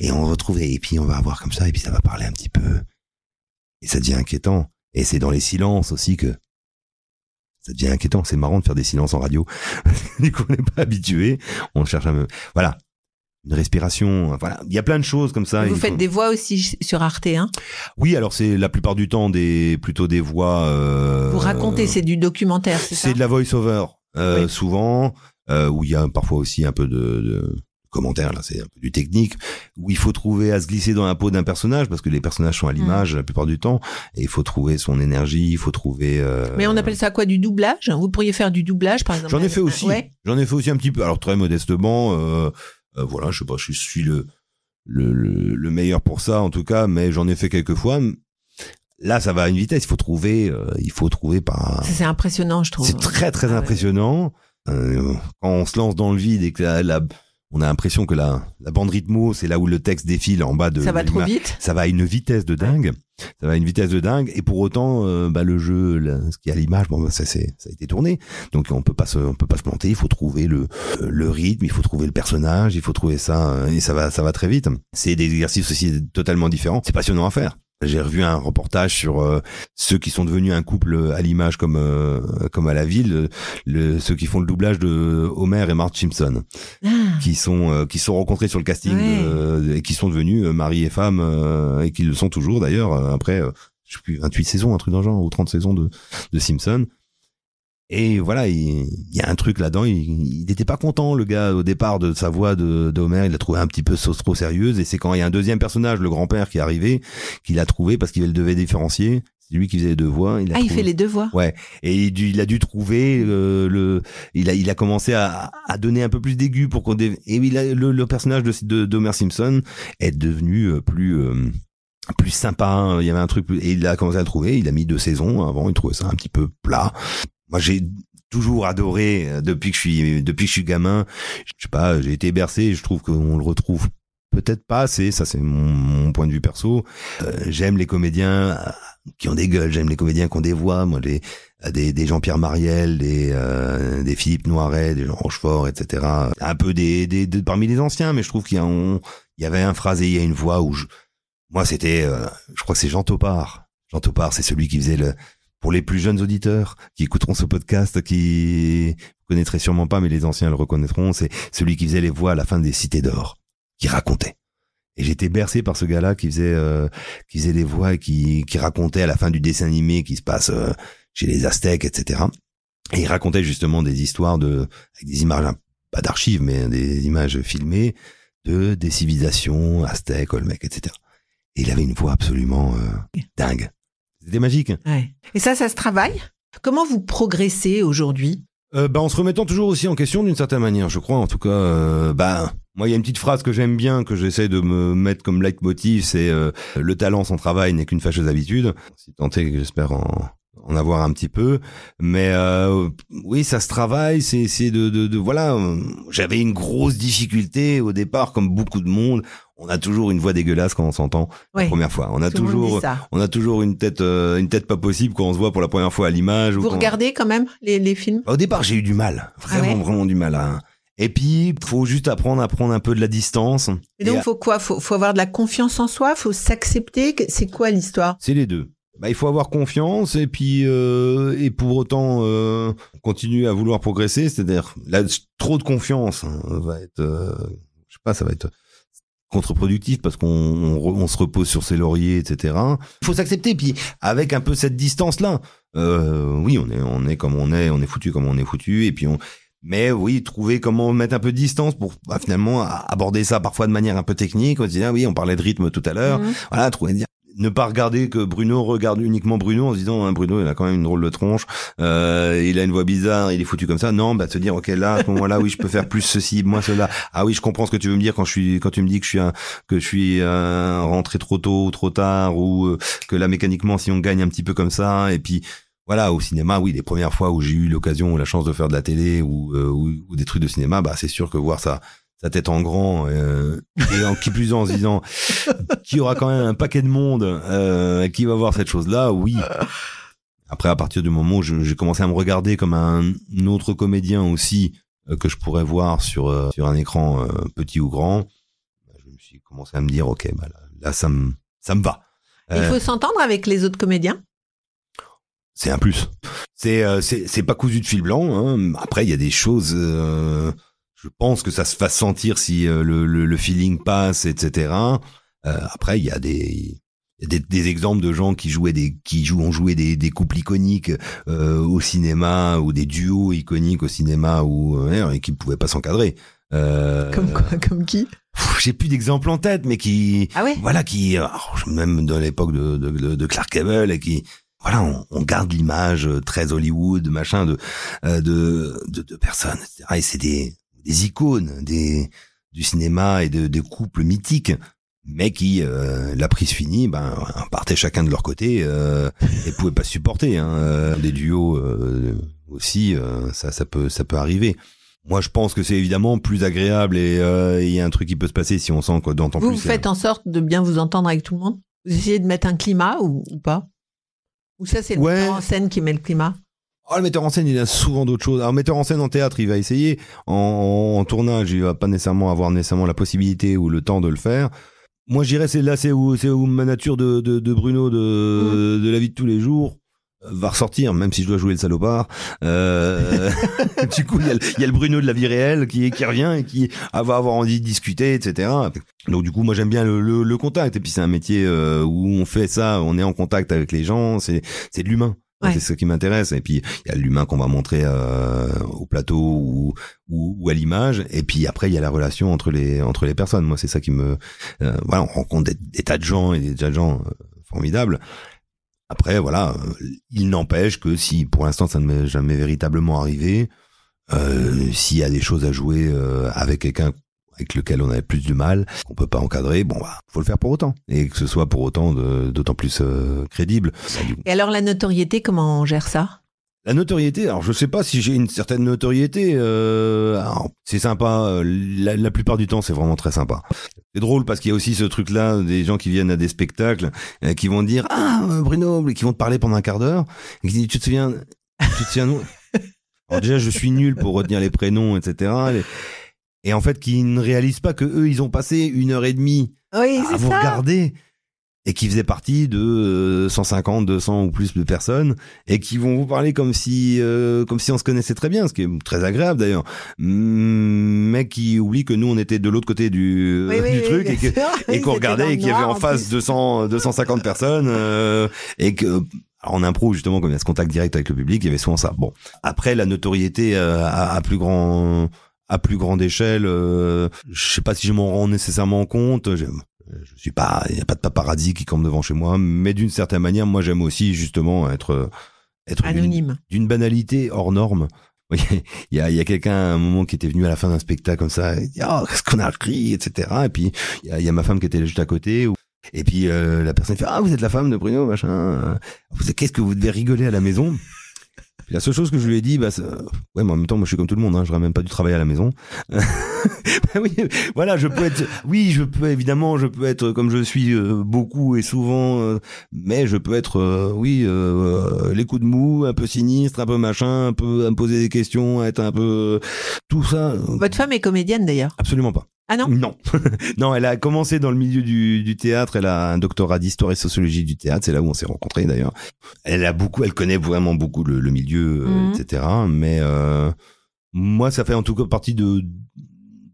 et on retrouve et puis on va avoir comme ça et puis ça va parler un petit peu et ça devient inquiétant. Et c'est dans les silences aussi que ça devient inquiétant. C'est marrant de faire des silences en radio. du coup, on n'est pas habitué. On cherche me, voilà, une respiration. Voilà, il y a plein de choses comme ça. Vous faites des voix aussi sur Arte, hein? Oui, alors c'est la plupart du temps des plutôt des voix. Euh, Vous racontez, c'est du documentaire, c'est ça? c'est de la voice-over euh, Oui. souvent, euh, où il y a parfois aussi un peu de, de commentaires, là c'est un peu du technique, où il faut trouver à se glisser dans la peau d'un personnage, parce que les personnages Mm. sont à l'image la plupart du temps, et il faut trouver son énergie, il faut trouver... euh, Mais on appelle ça quoi Du doublage? Vous pourriez faire du doublage, par exemple J'en ai fait aussi, Ouais. j'en ai fait aussi un petit peu, alors très modestement, euh, euh, voilà, je sais pas, je suis le, le, le, le meilleur pour ça en tout cas, mais j'en ai fait quelques fois. Là, ça va à une vitesse. Il faut trouver, euh, il faut trouver par. C'est impressionnant, je trouve. C'est très très Ah ouais. Euh, quand on se lance dans le vide et que la, la- on a l'impression que la, la bande rythmo, c'est là où le texte défile en bas de. Ça va trop vite. Ça va à une vitesse de dingue. Ça va à une vitesse de dingue. Et pour autant, euh, bah, le jeu, le- ce qui à l'image, bon, bah, ça, c'est, ça a été tourné. Donc on peut pas se, on peut pas se planter. Il faut trouver le, le rythme, il faut trouver le personnage, il faut trouver ça, euh, et ça va, ça va très vite. C'est des exercices aussi totalement différents. C'est passionnant à faire. J'ai revu un reportage sur euh, ceux qui sont devenus un couple à l'image comme euh, comme à la ville, euh, le, ceux qui font le doublage de Homer et Marge Simpson Ah, qui sont euh, qui sont rencontrés sur le casting Ouais. et qui sont devenus euh, mari et femme euh, et qui le sont toujours d'ailleurs euh, après euh, je sais plus 28 saisons un truc dans le genre ou 30 saisons de de Simpson et voilà il, il y a un truc là-dedans il n'était pas content le gars au départ de sa voix de d'Homer il l'a trouvé un petit peu trop sérieuse et c'est quand il y a un deuxième personnage le grand-père qui est arrivé qu'il a trouvé parce qu'il devait différencier c'est lui qui faisait les deux voix il a Ah, il fait les deux voix. Ouais, et il, il a dû trouver euh, le, il a, il a commencé à, à donner un peu plus d'aigu pour qu'on dé- et il a, le, le personnage de d'Homer Simpson est devenu euh, plus euh, plus sympa. hein. Il y avait un truc et il a commencé à le trouver. Il a mis deux saisons avant. Il trouvait ça un petit peu plat. Moi, j'ai toujours adoré euh, depuis que je suis depuis que je suis gamin. Je sais pas, j'ai été bercé. Je trouve qu'on le retrouve peut-être pas assez. Ça, c'est mon, point de vue perso. Euh, j'aime les comédiens euh, qui ont des gueules. J'aime les comédiens qui ont des voix. Moi, les des, des Jean-Pierre Mariel, des, euh, des Philippe Noiret, des Jean Rochefort, etc. Un peu des, des, des- parmi les anciens, mais je trouve qu'il y, il y avait un phrasé, il y a une voix où je, moi c'était, euh, je crois que c'est Jean Topard. Jean Topard, c'est celui qui faisait le, pour les plus jeunes auditeurs qui écouteront ce podcast, qui vous connaîtrez sûrement pas, mais les anciens le reconnaîtront, c'est celui qui faisait les voix à la fin des Cités d'Or, qui racontait. Et j'étais bercé par ce gars-là qui faisait, euh, qui faisait les voix et qui, qui racontait à la fin du dessin animé qui se passe euh, chez les Aztèques, etc. Et il racontait justement des histoires de, avec des images, hein, pas d'archives, mais des images filmées de des civilisations aztèques, olmèques, etc. Et il avait une voix absolument euh, dingue. C'était magique. Ouais. Et ça, ça se travaille? Comment vous progressez aujourd'hui? Euh, bah, en se remettant toujours aussi en question d'une certaine manière, je crois. En tout cas, euh, bah, moi, il y a une petite phrase que j'aime bien, que j'essaie de me mettre comme leitmotiv, c'est euh, le talent sans travail n'est qu'une fâcheuse habitude. Si tant est que j'espère en, en avoir un petit peu, mais euh, oui, ça se travaille. C'est, c'est de, de, de voilà. euh, J'avais une grosse difficulté au départ, comme beaucoup de monde. On a toujours une voix dégueulasse quand on s'entend Ouais. la première fois. On a Tout toujours, on a toujours une tête, euh, une tête pas possible quand on se voit pour la première fois à l'image. ou Vous quand- regardez quand même les, les films? Au départ, j'ai eu du mal, vraiment, Ah ouais? vraiment du mal. Hein. Et puis, faut juste apprendre à prendre un peu de la distance. Et donc, Et faut quoi? Faut, faut avoir de la confiance en soi? Faut s'accepter C'est quoi l'histoire? C'est les deux. Bah, il faut avoir confiance et puis euh, et pour autant euh, continuer à vouloir progresser. C'est-à-dire, trop de confiance hein, va être, euh, je sais pas, ça va être contre-productif parce qu'on on, on se repose sur ses lauriers, etc. Il faut s'accepter. Puis avec un peu cette distance-là, euh, oui, on est on est comme on est, on est foutu comme on est foutu. Et puis on, mais oui, trouver comment mettre un peu de distance pour bah, finalement aborder ça parfois de manière un peu technique. On se dit ah oui, on parlait de rythme tout à l'heure. Mhm. Voilà, trouver dire ne pas regarder que Bruno regarde uniquement Bruno en se disant hein, Bruno il a quand même une drôle de tronche euh, il a une voix bizarre il est foutu comme ça. Non bah se dire ok là à ce moment-là oui je peux faire plus ceci moins cela. Ah oui je comprends ce que tu veux me dire quand je suis quand tu me dis que je suis un, que je suis euh, rentré trop tôt ou trop tard ou euh, que là mécaniquement si on gagne un petit peu comme ça et puis voilà, au cinéma, oui, les premières fois où j'ai eu l'occasion ou la chance de faire de la télé ou, euh, ou des trucs de cinéma, bah c'est sûr que voir ça sa tête en grand euh, et en qui plus en se disant qu'il y aura quand même un paquet de monde euh, qui va voir cette chose-là, oui. Après, à partir du moment où j'ai commencé à me regarder comme un autre comédien aussi euh, que je pourrais voir sur euh, sur un écran euh, petit ou grand, bah, je me suis commencé à me dire ok, bah là, là, ça me ça me va. Il faut s'entendre avec les autres comédiens? C'est un plus. C'est euh, c'est c'est pas cousu de fil blanc. Hein. Après, il y a des choses. euh, je pense que ça se fasse sentir si euh, le, le, le feeling passe, etc. Euh, après, il y a des des, des exemples de gens qui jouaient des qui jouent ont joué des, des couples iconiques euh, au cinéma ou des duos iconiques au cinéma ou euh, et qui ne pouvaient pas s'encadrer. Euh, Comme quoi Comme qui? J'ai plus d'exemples en tête, mais qui Ah ouais? voilà qui même dans l'époque de, de, de, de Clark Gable et qui voilà on, on garde l'image euh, très Hollywood machin de euh, de, de de personnes etc. et c'est des des icônes des du cinéma et de des couples mythiques mais qui euh, la prise finie ben partaient chacun de leur côté euh, et pouvaient pas supporter hein. Euh, des duos euh, aussi euh, ça ça peut ça peut arriver Moi, je pense que c'est évidemment plus agréable et euh, il y a un truc qui peut se passer si on sent qu'on entend Vous, plus. vous faites en sorte de bien vous entendre avec tout le monde? Vous essayez de mettre un climat ou, ou pas? Ou ça, c'est le Ouais. en scène qui met le climat? Oh, le metteur en scène, il a souvent d'autres choses. Alors, metteur en scène en théâtre, il va essayer. En, en tournage, il va pas nécessairement avoir nécessairement la possibilité ou le temps de le faire. Moi, je dirais, c'est là, c'est où, c'est où ma nature de, de, de Bruno de, de la vie de tous les jours euh, va ressortir, même si je dois jouer le salopard. Euh, du coup, il y, a le- il y a le Bruno de la vie réelle qui, qui revient et qui va avoir envie de discuter, etc. Donc, du coup, moi, j'aime bien le, le, le contact. Et puis, c'est un métier euh, où on fait ça, on est en contact avec les gens, c'est, c'est de l'humain. Ouais. C'est ce qui m'intéresse. Et puis, il y a l'humain qu'on va montrer euh, au plateau ou, ou, ou à l'image. Et puis après, il y a la relation entre les entre les personnes. Moi, c'est ça qui me euh, voilà. On rencontre des, des tas de gens et des tas de gens euh, formidables. Après, voilà, euh, il n'empêche que si pour l'instant ça ne m'est jamais véritablement arrivé, euh, s'il y a des choses à jouer euh, avec quelqu'un avec lequel on avait plus de mal, qu'on peut pas encadrer, bon, bah, faut le faire pour autant, et que ce soit pour autant d'autant plus euh, crédible. Du Et alors, la notoriété, comment on gère ça? La notoriété, alors je sais pas si j'ai une certaine notoriété. Euh, c'est sympa. euh, La, la plupart du temps, c'est vraiment très sympa. C'est drôle parce qu'il y a aussi ce truc-là des gens qui viennent à des spectacles euh, qui vont dire ah Bruno, et qui vont te parler pendant un quart d'heure. Et qui disent tu te souviens, tu te souviens Alors déjà, je suis nul pour retenir les prénoms, etc. Et, et en fait, qui ne réalisent pas que eux, ils ont passé une heure et demie Oui, à vous ça. regarder et qui faisaient partie de euh, 150, 200 ou plus de personnes et qui vont vous parler comme si euh, comme si on se connaissait très bien, ce qui est très agréable d'ailleurs, mais qui oublient que nous on était de l'autre côté du, Oui, oui, du oui, truc et que sûr. et qu'on regardait et qu'il y avait en face plus. 200 250 personnes euh, et que alors, en impro justement comme il y a ce contact direct avec le public, il y avait souvent ça. Bon, après la notoriété euh, à, à plus grand à plus grande échelle, euh, je sais pas si je m'en rends nécessairement compte. Je suis pas, il y a pas de paparazzi qui campe devant chez moi, mais d'une certaine manière, moi j'aime aussi justement être être Anonyme. d'une banalité hors norme. Il y a, il y a quelqu'un à un moment qui était venu à la fin d'un spectacle comme ça, il dit oh qu'est-ce qu'on a ri, etc. Et puis il y a, il y a ma femme qui était juste à côté. Et puis euh, la personne fait ah vous êtes la femme de Bruno machin. Vous êtes- Qu'est-ce que vous devez rigoler à la maison? La seule chose que je lui ai dit, bah, c'est- ouais, mais en même temps, moi, je suis comme tout le monde, hein, je ramène pas du travail à la maison. Bah oui, voilà, je peux être, oui, je peux évidemment, je peux être comme je suis euh, beaucoup et souvent, euh, mais je peux être, euh, oui, euh, euh, les coups de mou, un peu sinistre, un peu machin, un peu à me poser des questions, être un peu tout ça. euh, Votre femme est comédienne d'ailleurs? Absolument pas. Ah non Non, non, elle a commencé dans le milieu du, du théâtre. Elle a un doctorat d'histoire et sociologie du théâtre. C'est là où on s'est rencontrés d'ailleurs. Elle a beaucoup, elle connaît vraiment beaucoup le, le milieu, euh, Mhm. etc. Mais euh, moi, ça fait en tout cas partie de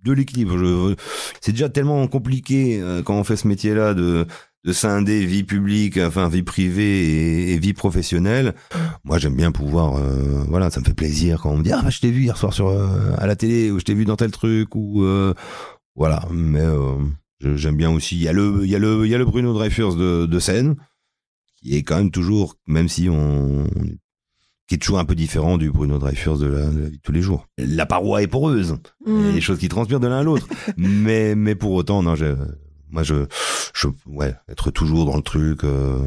de l'équilibre. C'est déjà tellement compliqué euh, quand on fait ce métier-là de de scinder vie publique, enfin vie privée et, et vie professionnelle. Moi, j'aime bien pouvoir, euh, voilà, ça me fait plaisir quand on me dit ah bah, je t'ai vu hier soir sur euh, à la télé ou je t'ai vu dans tel truc ou euh, voilà. Mais euh, j'aime bien aussi. Il y a le, il y a le, il y a le Bruno Dreyfus de, de scène qui est quand même toujours, même si on, qui est toujours un peu différent du Bruno Dreyfus de la, de la vie de tous les jours. La paroi est poreuse. Il y a Hmm. des choses qui transpirent de l'un à l'autre. mais, mais pour autant, non, je, moi, je, je, ouais, être toujours dans le truc, euh,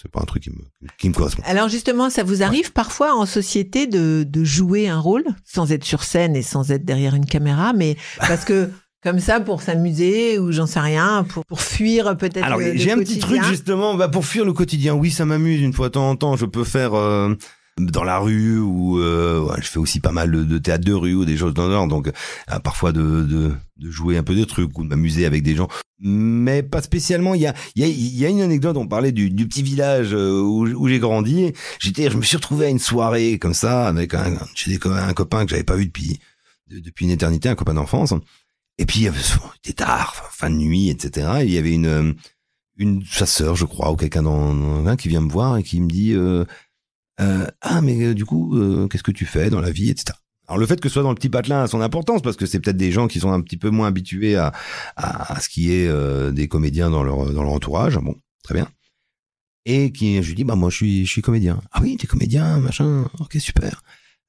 c'est pas un truc qui me, qui me correspond. Alors justement, ça vous arrive parfois en société de, de jouer un rôle sans être sur scène et sans être derrière une caméra, mais parce que comme ça pour s'amuser ou j'en sais rien, pour, pour fuir peut-être. Alors, j'ai un petit truc justement, bah, pour fuir le quotidien. Oui, ça m'amuse une fois de temps en temps. Je peux faire euh, dans la rue ou euh, ouais, je fais aussi pas mal de, de théâtre de rue ou des choses dans le genre. Donc, euh, parfois de, de, de jouer un peu de trucs ou de m'amuser avec des gens, mais pas spécialement. Il y a, y a, y a une anecdote. On parlait du, du petit village où, où j'ai grandi. J'étais, je me suis retrouvé à une soirée comme ça avec un, co- un copain que j'avais pas vu depuis de- depuis une éternité, un copain d'enfance. Et puis, il était tard, fin de nuit, etc. Et il y avait une, euh, une sa sœur, je crois, ou quelqu'un dans, dans- qui vient me voir et qui me dit euh, euh, ah mais du coup qu'est-ce que tu fais dans la vie, etc. Alors le fait que ce soit dans le petit patelin a son importance parce que c'est peut-être des gens qui sont un petit peu moins habitués à, à, ce qui est des comédiens dans leur dans leur entourage. Bon, très bien. Et qui je lui dis bah moi je suis je suis comédien. Ah oui, t'es comédien, machin. Ok super.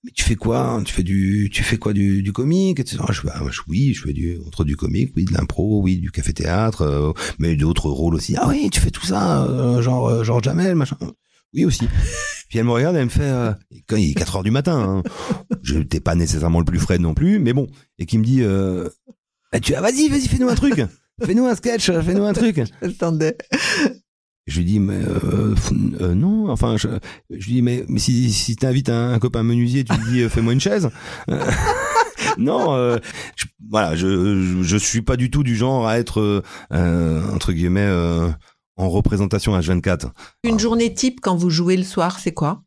Mais tu fais quoi Tu fais du tu fais quoi du comique. Je, fais, ah, je- oui, je fais du entre du comique, oui, de l'impro, oui, du café théâtre, euh, mais d'autres rôles aussi. Ah oui, tu fais tout ça, euh, genre euh, genre Jamel, machin. Oui aussi. Puis elle me regarde, elle me fait, quand il est 4 heures du matin, hein, je n'étais pas nécessairement le plus frais non plus, mais bon, et qui me dit, Ah, tu, ah, vas-y, vas-y, fais-nous un truc, fais-nous un sketch, fais-nous un truc. J'attendais. Je lui dis, mais euh, euh, non, enfin, je, je lui dis, mais, mais si, si t'invites un, un copain menuisier, tu lui dis, euh, fais-moi une chaise. Non, je, voilà, je, je, je suis pas du tout du genre à être, entre guillemets, en représentation H24. Une journée type quand vous jouez le soir, c'est quoi?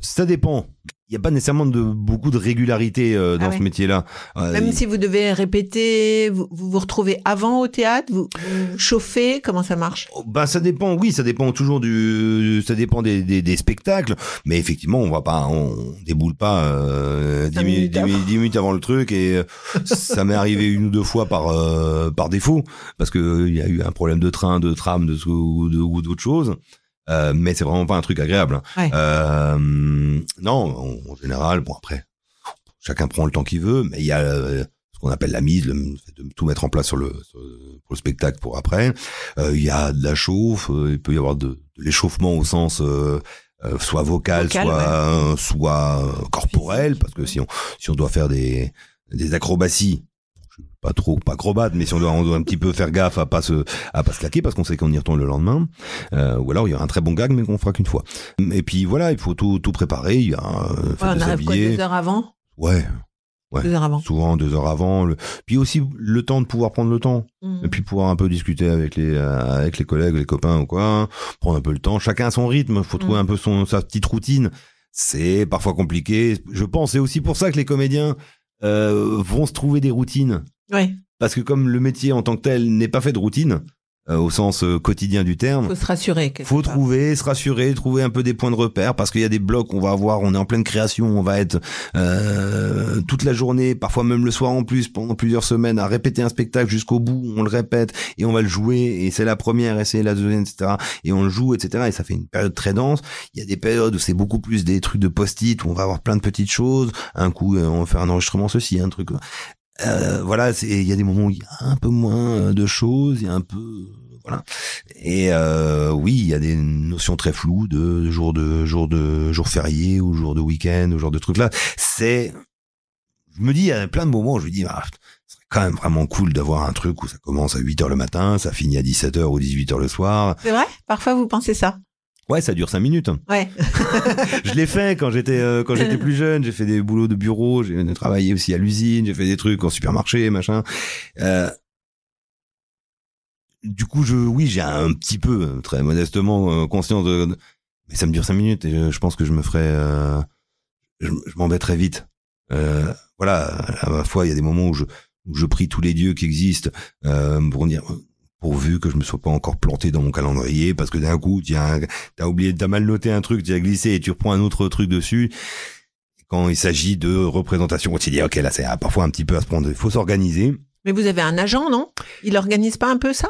Ça dépend. Il n'y a pas nécessairement de beaucoup de régularité euh, dans Ah ce ouais. métier-là. Euh, Même si vous devez répéter, vous vous, vous retrouvez avant au théâtre, vous, vous chauffez, comment ça marche? Ben ça dépend, oui, ça dépend toujours du, ça dépend des, des, des spectacles, mais effectivement on va pas, on déboule pas euh, 10, Cinq minutes, minutes 10 avant. minutes- 10 minutes avant le truc et euh, ça m'est arrivé une ou deux fois par euh, par défaut parce que il y a eu un problème de train, de tram, ce- de- ou d'autres choses. Euh, mais c'est vraiment pas un truc agréable. Ouais. Euh, non, en, en général, bon après, chacun prend le temps qu'il veut, mais il y a euh, ce qu'on appelle la mise, le fait de tout mettre en place sur le, sur le- pour le spectacle pour après. Il y a de la chauffe, il peut y avoir de, de l'échauffement au sens soit vocal, Vocal, soit soit corporel, parce que si on si on doit faire des des acrobaties, pas trop pas acrobate, mais si on doit on doit un petit peu faire gaffe à pas se à pas se claquer parce qu'on sait qu'on y retourne le lendemain, euh, ou alors il y aura un très bon gag mais qu'on fera qu'une fois. Et puis voilà, il faut tout tout préparer, il y a euh, Ouais, On arrive quoi, deux heures avant? Ouais, Ouais. Deux heures avant. souvent deux heures avant. Le... Puis aussi le temps de pouvoir prendre le temps. Mhm. Et puis pouvoir un peu discuter avec les euh, avec les collègues, les copains ou quoi, prendre un peu le temps. Chacun a son rythme, faut trouver Mm. un peu son sa petite routine. C'est parfois compliqué. Je pense c'est aussi pour ça que les comédiens vont se trouver des routines. Ouais, parce que comme le métier en tant que tel n'est pas fait de routine euh, au sens euh, quotidien du terme, faut se rassurer. faut part. trouver, se rassurer, trouver un peu des points de repère parce qu'il y a des blocs qu'on va avoir, on est en pleine création, on va être euh, toute la journée, parfois même le soir en plus, pendant plusieurs semaines à répéter un spectacle jusqu'au bout, on le répète et on va le jouer et c'est la première et c'est la deuxième, etc. Et on le joue, etc. Et ça fait une période très dense. Il y a des périodes où c'est beaucoup plus des trucs de post-it, où on va avoir plein de petites choses. Un coup, euh, on va faire un enregistrement ceci, un truc. Euh, voilà, c'est il y a des moments où il y a un peu moins euh, de choses, il y a un peu voilà. Et euh, oui, il y a des notions très floues de jour de jour de jour férié ou jour de week-end ou genre de trucs là. C'est, je me dis, il y a plein de moments où je me dis, ah, ce serait quand même vraiment cool d'avoir un truc où ça commence à 8 heures le matin, ça finit à 17 heures ou 18 heures le soir. C'est vrai? Parfois vous pensez ça? Ouais, ça dure 5 minutes. Ouais. je l'ai fait quand j'étais euh, quand j'étais plus jeune. J'ai fait des boulots de bureau. J'ai travaillé aussi à l'usine. J'ai fait des trucs en supermarché, machin. Euh, du coup, je oui, j'ai un petit peu, euh, très modestement, euh, conscience de, de- mais ça me dure cinq minutes et je, je pense que je me ferai, euh, je, je m'embêterai vite. Euh, voilà, à ma foi, il y a des moments où je où je prie tous les dieux qui existent euh, pour dire pourvu que je me sois pas encore planté dans mon calendrier parce que d'un coup, t'as oublié, t'as mal noté un truc, tu as glissé et tu reprends un autre truc dessus. Quand il s'agit de représentation quotidienne, ok, là c'est parfois un petit peu à se prendre. Il faut s'organiser. Mais vous avez un agent, non? Il organise pas un peu ça?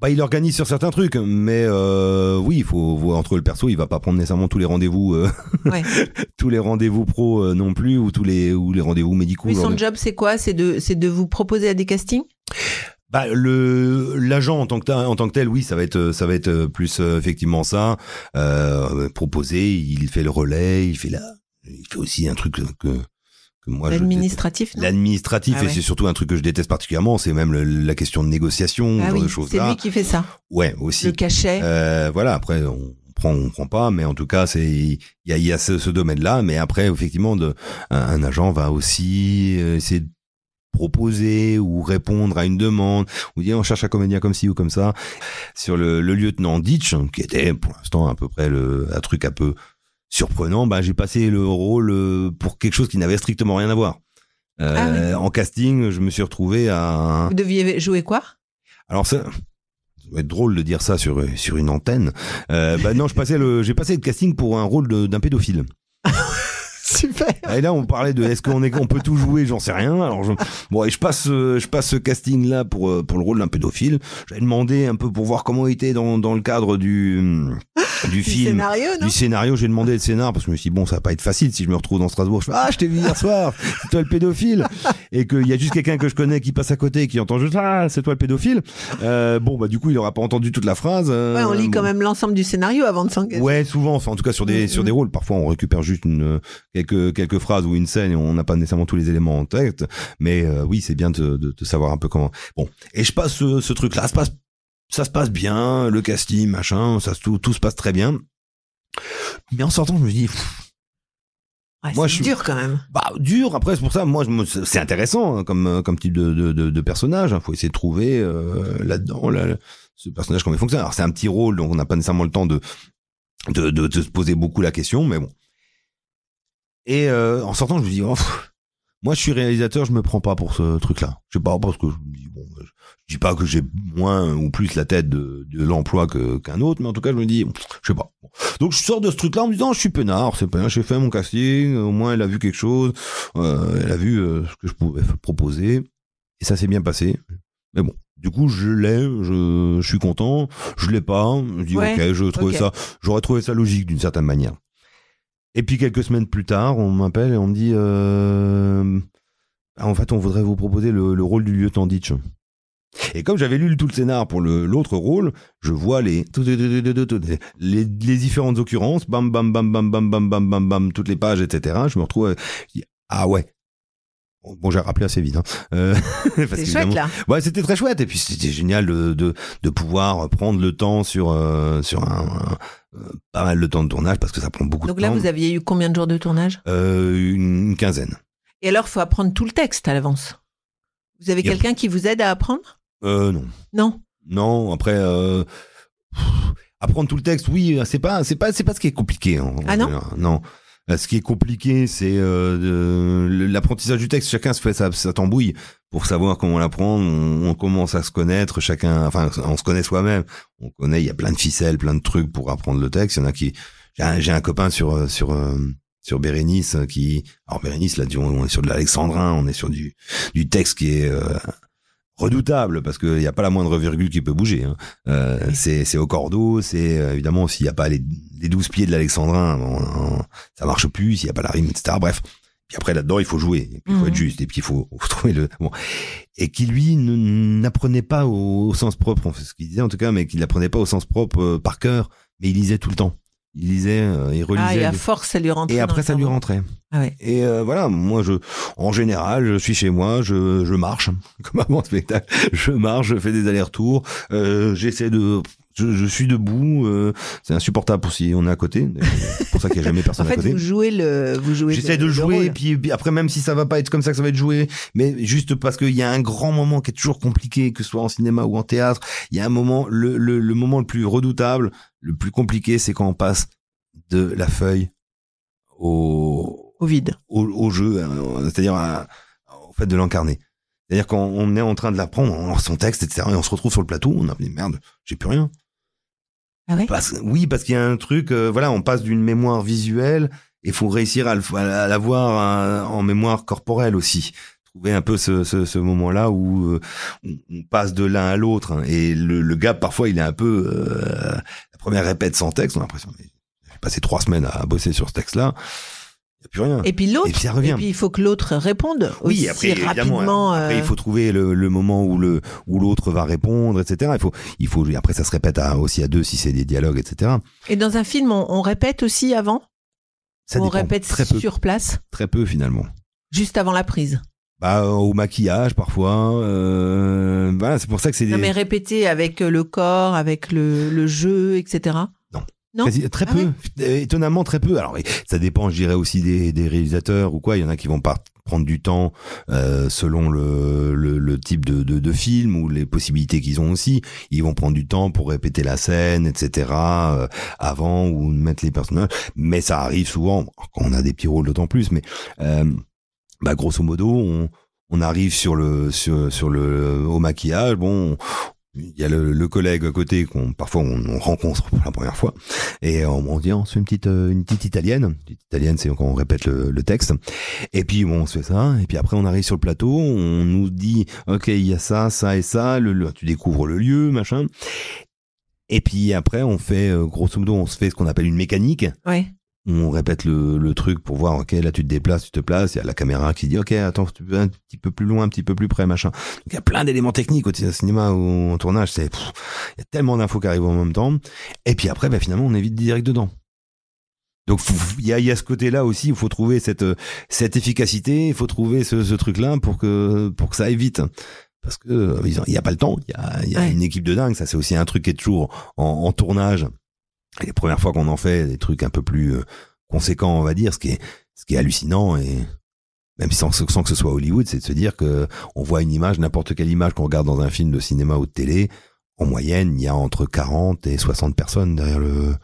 Bah, il organise sur certains trucs, mais euh, oui, il faut voir entre le perso, il va pas prendre nécessairement tous les rendez-vous, euh, Ouais. tous les rendez-vous pro euh, non plus, ou tous les ou les rendez-vous médicaux. Lors son job, c'est quoi? C'est de, c'est de vous proposer à des castings? Bah le l'agent en tant que en tant que tel, oui, ça va être ça va être euh, plus euh, effectivement ça. Euh, proposer, il fait le relais, il fait la, il fait aussi un truc que. L'administratif, L'administratif, Ah et ouais. c'est surtout un truc que je déteste particulièrement, c'est même le- la question de négociation, Ah genre oui, de choses c'est là. lui qui fait ça. Ouais, aussi. Le cachet. Euh, voilà, après on prend on prend pas, mais en tout cas c'est il y a, il y a ce, ce domaine-là, mais après effectivement de, un, un agent va aussi euh, essayer de proposer ou répondre à une demande ou dire on cherche un comédien comme ci ou comme ça sur le, le lieutenant Ditch qui était pour l'instant à peu près le un truc un peu surprenant bah j'ai passé le rôle euh, pour quelque chose qui n'avait strictement rien à voir Euh, en casting je me suis retrouvé à Vous deviez jouer quoi? Alors ça, être drôle de dire ça sur sur une antenne. Euh, bah non, je passais le, j'ai passé le casting pour un rôle d'un pédophile. Super. Et là, on parlait de est-ce qu'on est, on peut tout jouer, j'en sais rien. Alors je, bon, et je passe, je passe ce casting là pour euh, pour le rôle d'un pédophile. J'avais demandé un peu pour voir comment il était dans dans le cadre du du film. scénario, Du scénario, j'ai demandé le scénar parce que je me suis dit, bon, ça va pas être facile si je me retrouve dans Strasbourg. Je fais, ah, je t'ai vu hier soir, c'est toi le pédophile. Et qu'il y a juste quelqu'un que je connais qui passe à côté et qui entend juste, ah, c'est toi le pédophile. Euh, bon, bah, du coup, il aura pas entendu toute la phrase. euh, Ouais, on lit quand même l'ensemble du scénario avant de s'engager. Ouais, souvent, enfin, en tout cas sur des Mm, sur mm. des rôles. Parfois, on récupère juste une quelques quelques phrases ou une scène et on n'a pas nécessairement tous les éléments en tête. Mais euh, oui, c'est bien de, de, de savoir un peu comment. Bon, et je passe ce, ce truc-là. Ça se passe ça se passe bien, le casting, machin, ça tout tout se passe très bien. Mais en sortant, je me dis, pff, Ouais, Moi, c'est je suis- dur quand même. bah dur. Après, c'est pour ça, moi, je me- c'est intéressant hein, comme euh, comme type de de, de, de personnage. Il faut essayer de trouver euh, là-dedans là, ce personnage comment il fonctionne. Alors c'est un petit rôle, donc on n'a pas nécessairement le temps de de, de de se poser beaucoup la question, mais bon. Et euh, en sortant, je me dis, oh, pff, moi, je suis réalisateur, je me prends pas pour ce truc-là. Je sais pas parce que je me dis bon, je dis pas que j'ai moins ou plus la tête de, de l'emploi qu'un autre, mais en tout cas, je me dis, je sais pas. Donc je sors de ce truc-là en me disant, je suis peinard, c'est pas, j'ai fait mon casting, au moins elle a vu quelque chose, euh, elle a vu euh, ce que je pouvais proposer, et ça s'est bien passé. Mais bon, du coup, je l'ai, je, je suis content, je l'ai pas, je dis Ouais, ok, je trouvais ça, j'aurais trouvé ça logique d'une certaine manière. Et puis quelques semaines plus tard, on m'appelle et on me dit, euh, en fait, on voudrait vous proposer le, le rôle du lieutenant Ditch. Et comme j'avais lu tout le scénar pour l'autre rôle, je vois les, les, les différentes occurrences, bam, bam, bam, bam, bam, bam, bam, bam, bam, toutes les pages, etc. Je me retrouve, dis, ah ouais. Bon, j'ai rappelé assez vite. Hein. Euh, C'est chouette là. Ouais, c'était très chouette. Et puis c'était génial de, de, de pouvoir prendre le temps sur, euh, sur un, un- euh, pas mal de temps de tournage parce que ça prend beaucoup Donc de là, temps. vous aviez eu combien de jours de tournage? Euh, une, une quinzaine. Et alors, faut apprendre tout le texte à l'avance. Vous avez quelqu'un qui vous aide à apprendre? Euh, non. Non? Non, après apprendre tout le texte, oui, c'est pas c'est pas c'est pas ce qui est compliqué. hein. Ah non? Non. Euh, Ce qui est compliqué, c'est euh, l'apprentissage du texte. Chacun se fait sa, sa tambouille pour savoir comment l'apprendre. On, commence à se connaître. Chacun, enfin, on se connaît soi-même. On connaît. Il y a plein de ficelles, plein de trucs pour apprendre le texte. Il y en a qui. J'ai un, copain sur euh, sur sur Bérénice qui. Alors Bérénice, là, on est sur de l'alexandrin. On est sur du du texte qui est redoutable parce qu'il n'y a pas la moindre virgule qui peut bouger. Hein. Euh, c'est c'est au cordeau, c'est euh, évidemment s'il n'y a pas les, les 12 pieds de l'alexandrin, on- ça marche plus, s'il n'y a pas la rime, etc. Bref. Puis après là-dedans, il faut jouer, et puis il faut Mhm. être juste, et puis il faut, faut trouver le bon. Et qui lui n'apprenait pas au, au sens propre, ce qu'il disait en tout cas, mais qu'il n'apprenait pas au sens propre euh, par cœur, mais il lisait tout le temps. Il lisait, euh, il relisait. Ah, et à des- force, ça lui rentrait. et après ça lui rentrait. Ah ouais. Et euh, voilà, moi je, en général, je suis chez moi, je, je marche comme avant le spectacle, je marche, je fais des allers-retours, euh, j'essaie de, je, je suis debout, euh, c'est insupportable pour si on est à côté, c'est pour ça qu'il y a jamais En personne à fait, côté. vous jouez le, vous jouez. J'essaie de jouer, et puis, puis après, même si ça va pas être comme ça que ça va être joué, mais juste parce qu'il y a un grand moment qui est toujours compliqué, que ce soit en cinéma ou en théâtre, il y a un moment, le, le, le moment le plus redoutable, le plus compliqué, c'est quand on passe de la feuille au, Au vide. au, au jeu, hein, c'est-à-dire à- au fait de l'incarner. C'est-à-dire quand on est en train de l'apprendre, on lance son texte, etc., et on se retrouve sur le plateau, on a dit merde, j'ai plus rien. Ah oui, parce qu'il y a un truc, euh, voilà, on passe d'une mémoire visuelle, et faut réussir à, à l'avoir euh, en mémoire corporelle aussi. Trouver un peu ce, ce, ce moment-là où euh, on, passe de l'un à l'autre, hein, et le, le gars parfois il est un peu euh, la première répète sans texte, on a l'impression j'ai passé trois semaines à bosser sur ce texte-là, il n'y a plus rien. Et puis l'autre. Et puis ça revient. Et puis il faut que l'autre réponde aussi Oui, après, rapidement. après, euh, il faut trouver le, le moment où le où l'autre va répondre, etc. Il faut, il faut. Après, ça se répète à- aussi à deux si c'est des dialogues, etc. Et dans un film, on, on répète aussi avant? Ça on répète très peu, sur place, très peu finalement. juste avant la prise? Bah, euh, au maquillage parfois. Euh, voilà, c'est pour ça que c'est des- Non, mais répéter avec euh, le corps, avec le, le jeu, etc. Non. Non Quasi- très Ah peu, Euh, étonnamment très peu. Alors, ça dépend, je dirais aussi des, des réalisateurs ou quoi. Il y en a qui vont pas prendre du temps euh, selon le, le, le type de, de, de film ou les possibilités qu'ils ont aussi. Ils vont prendre du temps pour répéter la scène, etc. euh, avant ou mettre les personnages. Mais ça arrive souvent quand on a des petits rôles d'autant plus. Mais euh, bah, grosso modo, on, on arrive sur le sur, sur le au maquillage. Bon, il y a le, le collègue à côté qu'on parfois on, on rencontre pour la première fois. Et on, on dit on se fait une petite euh, une petite italienne. Une petite italienne c'est quand on répète le, le texte. Et puis bon on se fait ça. Et puis après on arrive sur le plateau. On nous dit ok il y a ça ça et ça. Le, le- tu découvres le lieu machin. Et puis après, on fait, euh, grosso modo, on se fait ce qu'on appelle une mécanique. Ouais. On répète le, le truc pour voir, ok, là tu te déplaces, tu te places, il y a la caméra qui dit, ok, attends, tu peux un petit peu plus loin, un petit peu plus près, machin. Donc il y a plein d'éléments techniques au cinéma ou en tournage, c'est, il y a tellement d'infos qui arrivent en même temps. Et puis après, bah, finalement, on est vite direct dedans. Donc il y a, il y a ce côté-là aussi, il faut trouver cette, cette efficacité, il faut trouver ce, ce truc-là pour que, pour que ça aille vite. Parce que euh, il n'y a pas le temps, il y a, y a Ouais. une équipe de dingue, ça c'est aussi un truc qui est toujours en, en tournage. Les premières fois qu'on en fait des trucs un peu plus euh, conséquents, on va dire, ce qui est, ce qui est hallucinant et même sans, sans que ce soit Hollywood, c'est de se dire que on voit une image, n'importe quelle image qu'on regarde dans un film de cinéma ou de télé, en moyenne, il y a entre 40 et 60 personnes derrière le,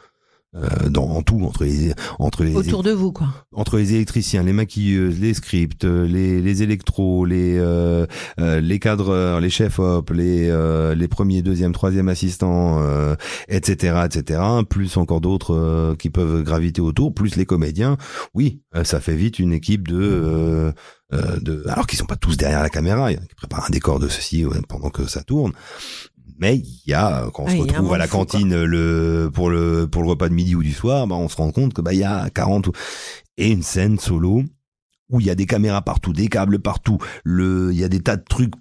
euh, dans, en tout, entre les, entre les, Autour de vous, quoi. entre les électriciens, les maquilleuses, les scripts, euh, les, les électros, les, euh, euh, les cadreurs, les chefs op, les, euh, les premiers, deuxième, troisième assistants, euh, etc., etc., plus encore d'autres euh, qui peuvent graviter autour, plus les comédiens. Oui, ça fait vite une équipe de, de alors qu'ils sont pas tous derrière la caméra, il y en a qui préparent un décor de ceci pendant que ça tourne. Mais il y a, quand on se retrouve à la fou, cantine le, pour le, pour le repas de midi ou du soir, bah, on se rend compte que, bah, il y a 40 ou- et une scène solo où il y a des caméras partout, des câbles partout, le, il y a des tas de trucs,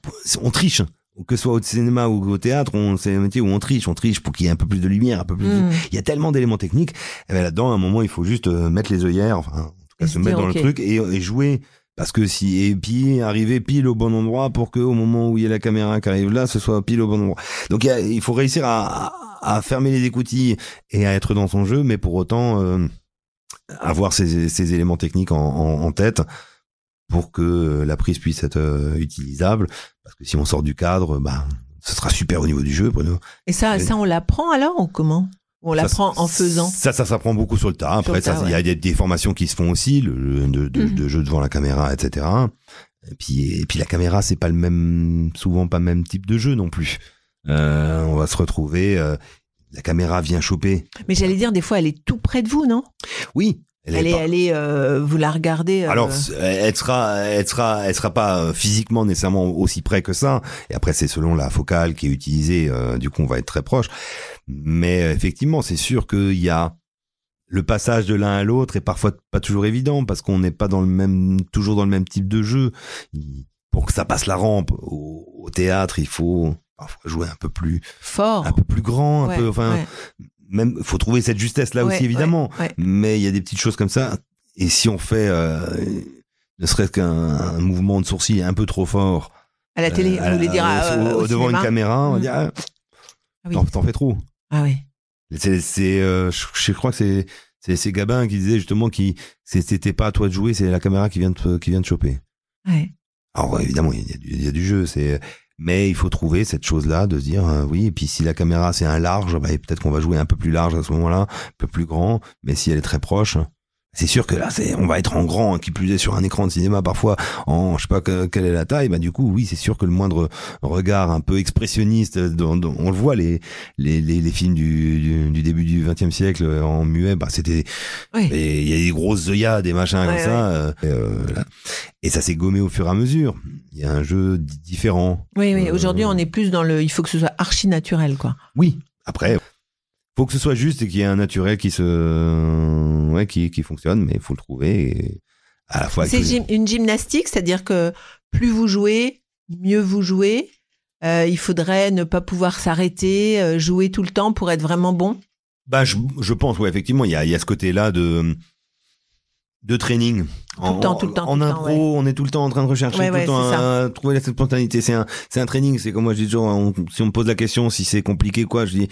on triche. Que ce soit au cinéma ou au théâtre, on, c'est un métier où on triche, on triche pour qu'il y ait un peu plus de lumière, un peu plus de- Mm. il y a tellement d'éléments techniques. Et ben là-dedans, à un moment, il faut juste euh, mettre les œillères, enfin, en tout cas, Et se se mettre dans le truc et, et jouer. Parce que si, et puis arriver pile au bon endroit pour que au moment où il y a la caméra qui arrive là, ce soit pile au bon endroit. Donc il, faut réussir à, fermer les écoutilles et à être dans son jeu, mais pour autant euh, avoir ces, ces éléments techniques en, en, en tête pour que la prise puisse être euh, utilisable. Parce que si on sort du cadre, bah, ce sera super au niveau du jeu, Bruno. Et ça, ça on l'apprend alors ou comment? On l'apprend en faisant. Ça, ça s'apprend beaucoup sur le tas. Après, il y a des, formations qui se font aussi, le, le- de, de, Mhm. de jeu devant la caméra, etc. Et puis, et puis la caméra, c'est pas le même, souvent pas le même type de jeu non plus. Euh, on va se retrouver, euh, la caméra vient choper. Mais j'allais dire, des fois, elle est tout près de vous, non? Oui. Elle est, pas- elle est, euh, vous la regardez. euh, Alors, elle sera, elle sera, elle sera pas euh, physiquement nécessairement aussi près que ça. Et après, c'est selon la focale qui est utilisée. euh, du coup, on va être très proche. Mais euh, effectivement, c'est sûr qu'il y a le passage de l'un à l'autre est parfois pas toujours évident parce qu'on n'est pas dans le même, toujours dans le même type de jeu. Pour que ça passe la rampe au, au théâtre, il faut parfois jouer un peu plus, fort. un peu plus grand, un Ouais, peu, enfin, ouais, même, faut trouver cette justesse là ouais, aussi évidemment mais il y a des petites choses comme ça. Et si on fait euh, ne serait-ce qu'un un mouvement de sourcil un peu trop fort À la télé, euh, vous voulez dire euh, au- au devant cinéma une caméra, on va Mm. dire ah, Ah oui. t'en, fais trop. Ah oui. C'est, euh, je, je crois que c'est, c'est, Gabin qui disait justement qui, c'était pas à toi de jouer, c'est la caméra qui vient de, qui vient de choper. Ouais. Alors évidemment, il y, a du, il y a du jeu, c'est, mais il faut trouver cette chose-là de se dire euh, oui. Et puis si la caméra c'est un large, bah, peut-être qu'on va jouer un peu plus large à ce moment-là, un peu plus grand. Mais si elle est très proche, c'est sûr que là, c'est, on va être en grand, qui plus est sur un écran de cinéma parfois en, je sais pas que- quelle est la taille. Bah du coup, oui, c'est sûr que le moindre regard un peu expressionniste, dans- dans- on le voit les les, les, les films du, du, du début du XXe siècle en muet, bah c'était Oui. il y a des grosses œillades, des machins comme Ouais, ça. euh, et, euh. Et ça s'est gommé au fur et à mesure. Il y a un jeu di- différent. Oui, oui. Euh, Aujourd'hui, on est plus dans le. Il faut que ce soit archi naturel, quoi. Oui. Après, faut que ce soit juste et qu'il y ait un naturel qui se, ouais, qui, qui fonctionne, mais il faut le trouver. Et à la fois. avec C'est une gymnastique, c'est-à-dire que plus vous jouez, mieux vous jouez. Euh, il faudrait ne pas pouvoir s'arrêter, euh, jouer tout le temps pour être vraiment bon. Bah, je, je pense, ouais, effectivement, il y a, il y a ce côté-là de de training. Tout le temps, tout le temps, En impro, temps, ouais. on est tout le temps en train de rechercher Ouais, tout ouais, le temps à trouver la spontanéité. C'est un, c'est un training. C'est comme moi je dis toujours, on- si on me pose la question si c'est compliqué quoi, je dis.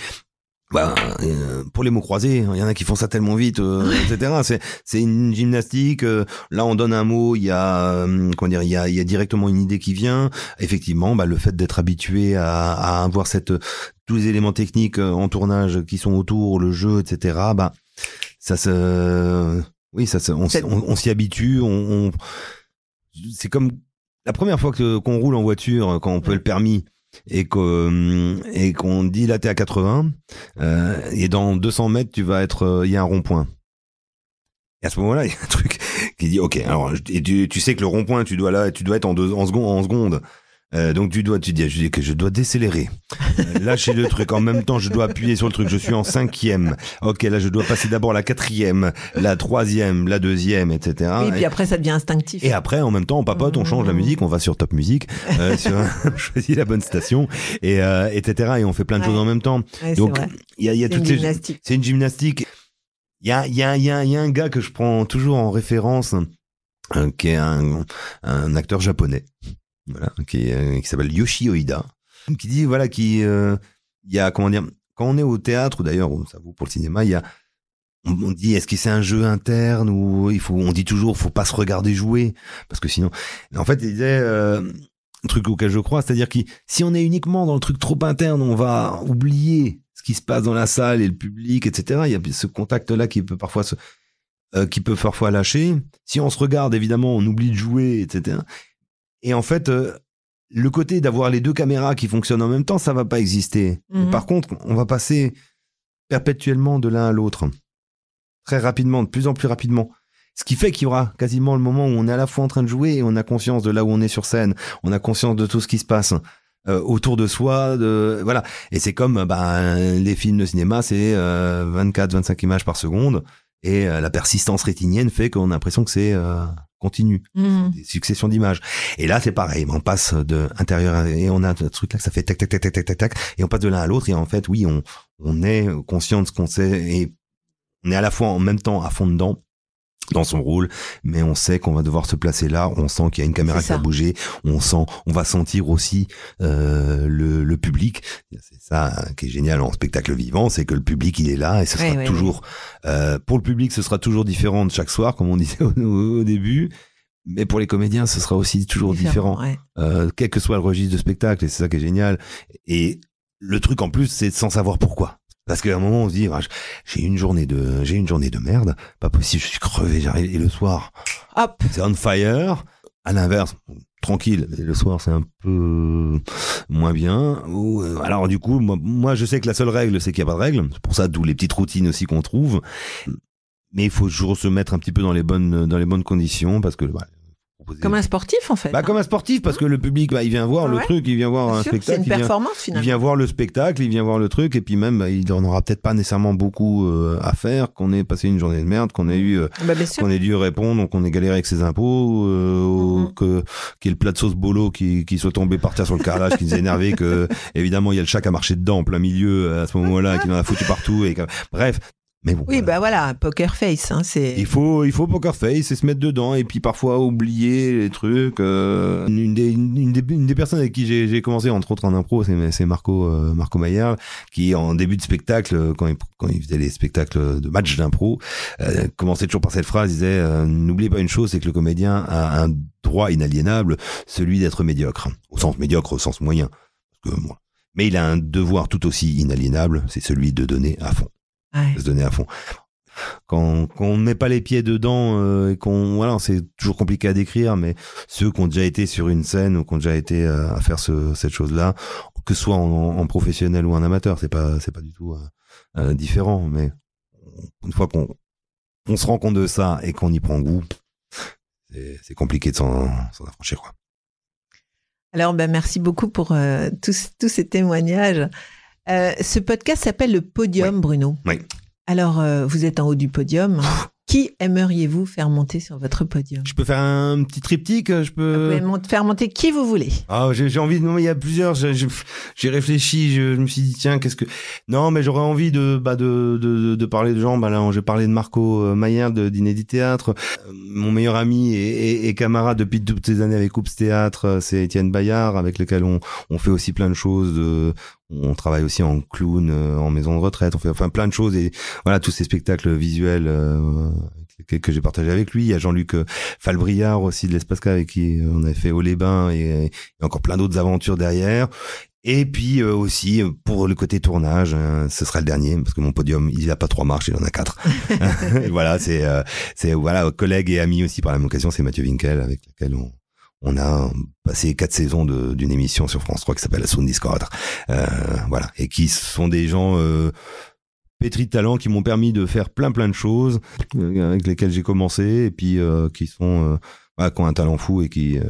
Bah, euh, pour les mots croisés, il y en a qui font ça tellement vite, euh, etc. C'est, c'est une gymnastique. euh, là, on donne un mot, il y a, euh, comment dire, il y a, y a directement une idée qui vient. Effectivement, bah, le fait d'être habitué à, à avoir cette, tous les éléments techniques euh, en tournage qui sont autour, le jeu, etc. Bah, ça se, oui, ça se, on, s'y habitue. On, on- c'est comme la première fois que qu'on roule en voiture, quand on peut le permis et qu'on et dit là t'es à 80 euh, et dans 200 mètres tu vas être euh, il y a un rond-point. Et à ce moment-là il y a un truc qui dit ok alors et tu, sais que le rond-point tu dois là tu dois être en deux en seconde en seconde Euh, donc tu dois, tu dis, je dis que je dois décélérer, Euh, lâcher le truc. En même temps, je dois appuyer sur le truc. Je suis en cinquième. Ok, là, je dois passer d'abord la quatrième, la troisième, la deuxième, etc. Oui, puis après, ça devient instinctif. Et après, en même temps, on papote, on change la Mmh. musique, on va sur Top Music, euh, sur, on choisit la bonne station, et euh, etc. Et on fait plein de Ouais. choses en même temps. Ouais, Donc, il y a, y a toutes ces, c'est une gymnastique. Il y a, il y, a, y a un gars que je prends toujours en référence, euh, qui est un, un acteur japonais, voilà, qui, euh, qui s'appelle Yoshi Oida, qui dit voilà qui, euh, il y a comment dire, quand on est au théâtre ou d'ailleurs ça vaut pour le cinéma, il y a on, dit est-ce que c'est un jeu interne ou il faut on dit toujours faut pas se regarder jouer parce que sinon en fait il disait euh, un truc auquel je crois c'est-à-dire que si on est uniquement dans le truc trop interne on va oublier ce qui se passe dans la salle et le public etc il y a ce contact là qui peut parfois euh, qui peut parfois lâcher. Si on se regarde évidemment on oublie de jouer etc et en fait euh, le côté d'avoir les deux caméras qui fonctionnent en même temps ça va pas exister Mhm. par contre on va passer perpétuellement de l'un à l'autre très rapidement, de plus en plus rapidement. Ce qui fait qu'il y aura quasiment le moment où on est à la fois en train de jouer et on a conscience de là où on est sur scène, on a conscience de tout ce qui se passe euh, autour de soi, de voilà. Et c'est comme euh, bah, les films de cinéma, c'est 24-25 images par seconde et euh, la persistance rétinienne fait qu'on a l'impression que c'est euh, continu, Mhm. des successions d'images. Et là, c'est pareil, on passe de intérieur et on a ce truc là que ça fait tac tac tac tac tac tac tac et on passe de l'un à l'autre et en fait, oui, on on est conscient de ce qu'on sait et on est à la fois en même temps à fond dedans dans son rôle, mais on sait qu'on va devoir se placer là, on sent qu'il y a une caméra qui va ça. bouger, on sent, on va sentir aussi euh, le, le public. C'est ça qui est génial en spectacle vivant, c'est que le public il est là et ce sera Ouais, ouais, toujours euh, pour le public ce sera toujours différent de chaque soir, comme on disait au, au début. Mais pour les comédiens, ce sera aussi toujours différent ouais. euh, quel que soit le registre de spectacle, et c'est ça qui est génial. Et le truc en plus, c'est sans savoir pourquoi. Parce qu'à un moment, on se dit, ah, j'ai une journée de, j'ai une journée de merde, pas possible, je suis crevé, j'arrive, et le soir, Hop. c'est on fire. À l'inverse, tranquille, et le soir, c'est un peu moins bien. Ou, euh, alors, du coup, moi, moi, je sais que la seule règle, c'est qu'il n'y a pas de règle. C'est pour ça, d'où les petites routines aussi qu'on trouve. Mais il faut toujours se mettre un petit peu dans les bonnes, dans les bonnes conditions, parce que, bah, proposer- Comme un sportif, en fait. bah, comme un sportif, parce que le public, bah, il vient voir Ah le truc, il vient voir Bien un sûr, C'est spectacle, une il vient, performance, il finalement. vient voir le spectacle, il vient voir le truc, et puis même, bah, il en aura peut-être pas nécessairement beaucoup euh, à faire, qu'on ait passé une journée de merde, qu'on ait eu, euh, Bah, qu'on ait dû répondre, qu'on ait galéré avec ses impôts, euh, Mhm. que qu'il y ait le plat de sauce bolo qui, qui soit tombé par terre sur le carrelage, qui nous a énervé, que évidemment il y a le chat qui a marché dedans en plein milieu euh, à ce moment-là, qui en a foutu partout, et que- bref. Mais bon. Oui, voilà. bah voilà, poker face, hein, c'est. Il faut, il faut poker face et se mettre dedans et puis parfois oublier les trucs. euh, une, des, une, une des, une des personnes avec qui j'ai j'ai commencé, entre autres en impro, c'est c'est Marco, euh, Marco Maillard, qui en début de spectacle, quand il, quand il faisait les spectacles de match d'impro, euh, commençait toujours par cette phrase, il disait N'oubliez pas une chose, c'est que le comédien a un droit inaliénable, celui d'être médiocre. Au sens médiocre, au sens moyen. Parce que, moi. Mais il a un devoir tout aussi inaliénable, c'est celui de donner à fond Ouais. se donner à fond. Quand, quand on ne met pas les pieds dedans euh, et qu'on voilà, c'est toujours compliqué à décrire, mais ceux qui ont déjà été sur une scène ou qui ont déjà été euh, à faire ce, cette chose-là, que ce soit en, en professionnel ou en amateur, c'est pas c'est pas du tout euh, euh, différent. Mais une fois qu'on on se rend compte de ça et qu'on y prend goût, c'est compliqué de s'en s'en affranchir quoi. Alors, ben, merci beaucoup pour euh, tous, tous ces témoignages. Euh, ce podcast s'appelle le Podium, Bruno. Oui. Alors, euh, vous êtes en haut du podium. Qui aimeriez-vous faire monter sur votre podium? Je peux faire un petit triptyque, je Vous peux. pouvez mont- faire monter qui vous voulez. Ah, j'ai envie de. Non, il y a plusieurs. J'ai réfléchi. Je, je me suis dit tiens, qu'est-ce que. Non, mais j'aurais envie de bah de, de de parler de gens. Bah là, j'ai parlé de Marco euh, Maillard de d'Inédit Théâtre. Mon meilleur ami et, et, et camarade depuis toutes ces années avec Oups Théâtre, c'est Étienne Bayard, avec lequel on on fait aussi plein de choses. de- on travaille aussi en clown, euh, en maison de retraite. On fait enfin plein de choses et voilà tous ces spectacles visuels. euh, que, que j'ai partagé avec lui. Il y a Jean-Luc euh, Falbriard aussi de l'Espace avec qui euh, on avait fait Haut les Bains et, et encore plein d'autres aventures derrière. Et puis euh, aussi pour le côté tournage, hein, ce sera le dernier parce que mon podium il a pas trois marches, il en a quatre. voilà, c'est euh, c'est voilà collègue et ami aussi par la même occasion, c'est Mathieu Winkel avec lequel on on a passé quatre saisons d'une émission sur France 3 qui s'appelle La Sound Discord. Euh, voilà, et qui sont des gens euh, pétris de talent qui m'ont permis de faire plein plein de choses euh, avec lesquelles j'ai commencé et puis euh, qui sont euh, voilà, qui ont un talent fou et qui euh,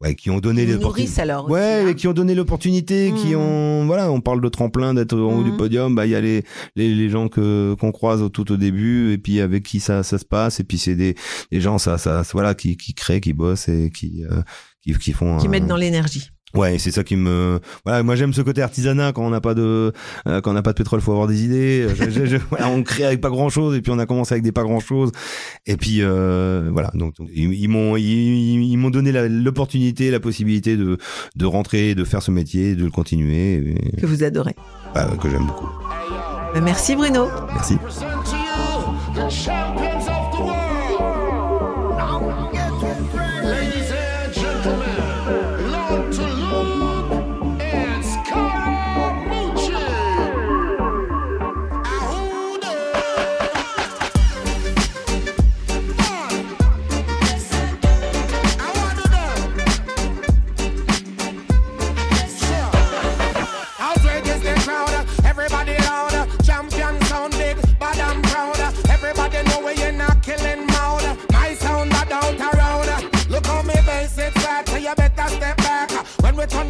ouais, qui ont donné l'opportunité. alors. Ouais, aussi, hein. et qui ont donné l'opportunité, qui Mhm. ont, voilà, on parle de tremplin, d'être en haut du podium, bah, il y a les, les, les gens que, qu'on croise au- tout au début, et puis avec qui ça, ça se passe, et puis c'est des, des gens, ça, ça, voilà, qui, qui créent, qui bossent et qui, euh, qui, qui font. qui un- mettent dans l'énergie. Ouais, c'est ça qui me. Voilà, moi j'aime ce côté artisanat quand on n'a pas de euh, quand on n'a pas de pétrole, faut avoir des idées. Je- je- je- voilà, on crée avec pas grand chose et puis on a commencé avec des pas grand chose. Et puis euh, voilà, donc, donc, ils, m'ont ils, ils m'ont donné l'opportunité, la, possibilité de de rentrer, de faire ce métier, de le continuer, et, Que vous adorez. bah, que j'aime beaucoup. Merci Bruno. Merci.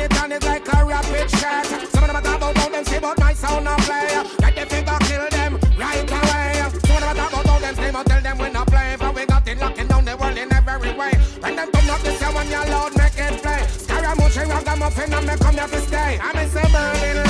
When turn it on, it's like a rapid shot. Some of them talk about how them say, but my sound not play. Get the figure, kill them right away. Some of them talk about how them say, but tell them we not play. For we got it locking down the world in every way. When them turn up this year, when you're loud, make it play. Scaramucci, ragamuffin, and me come here to stay. I'm in suburban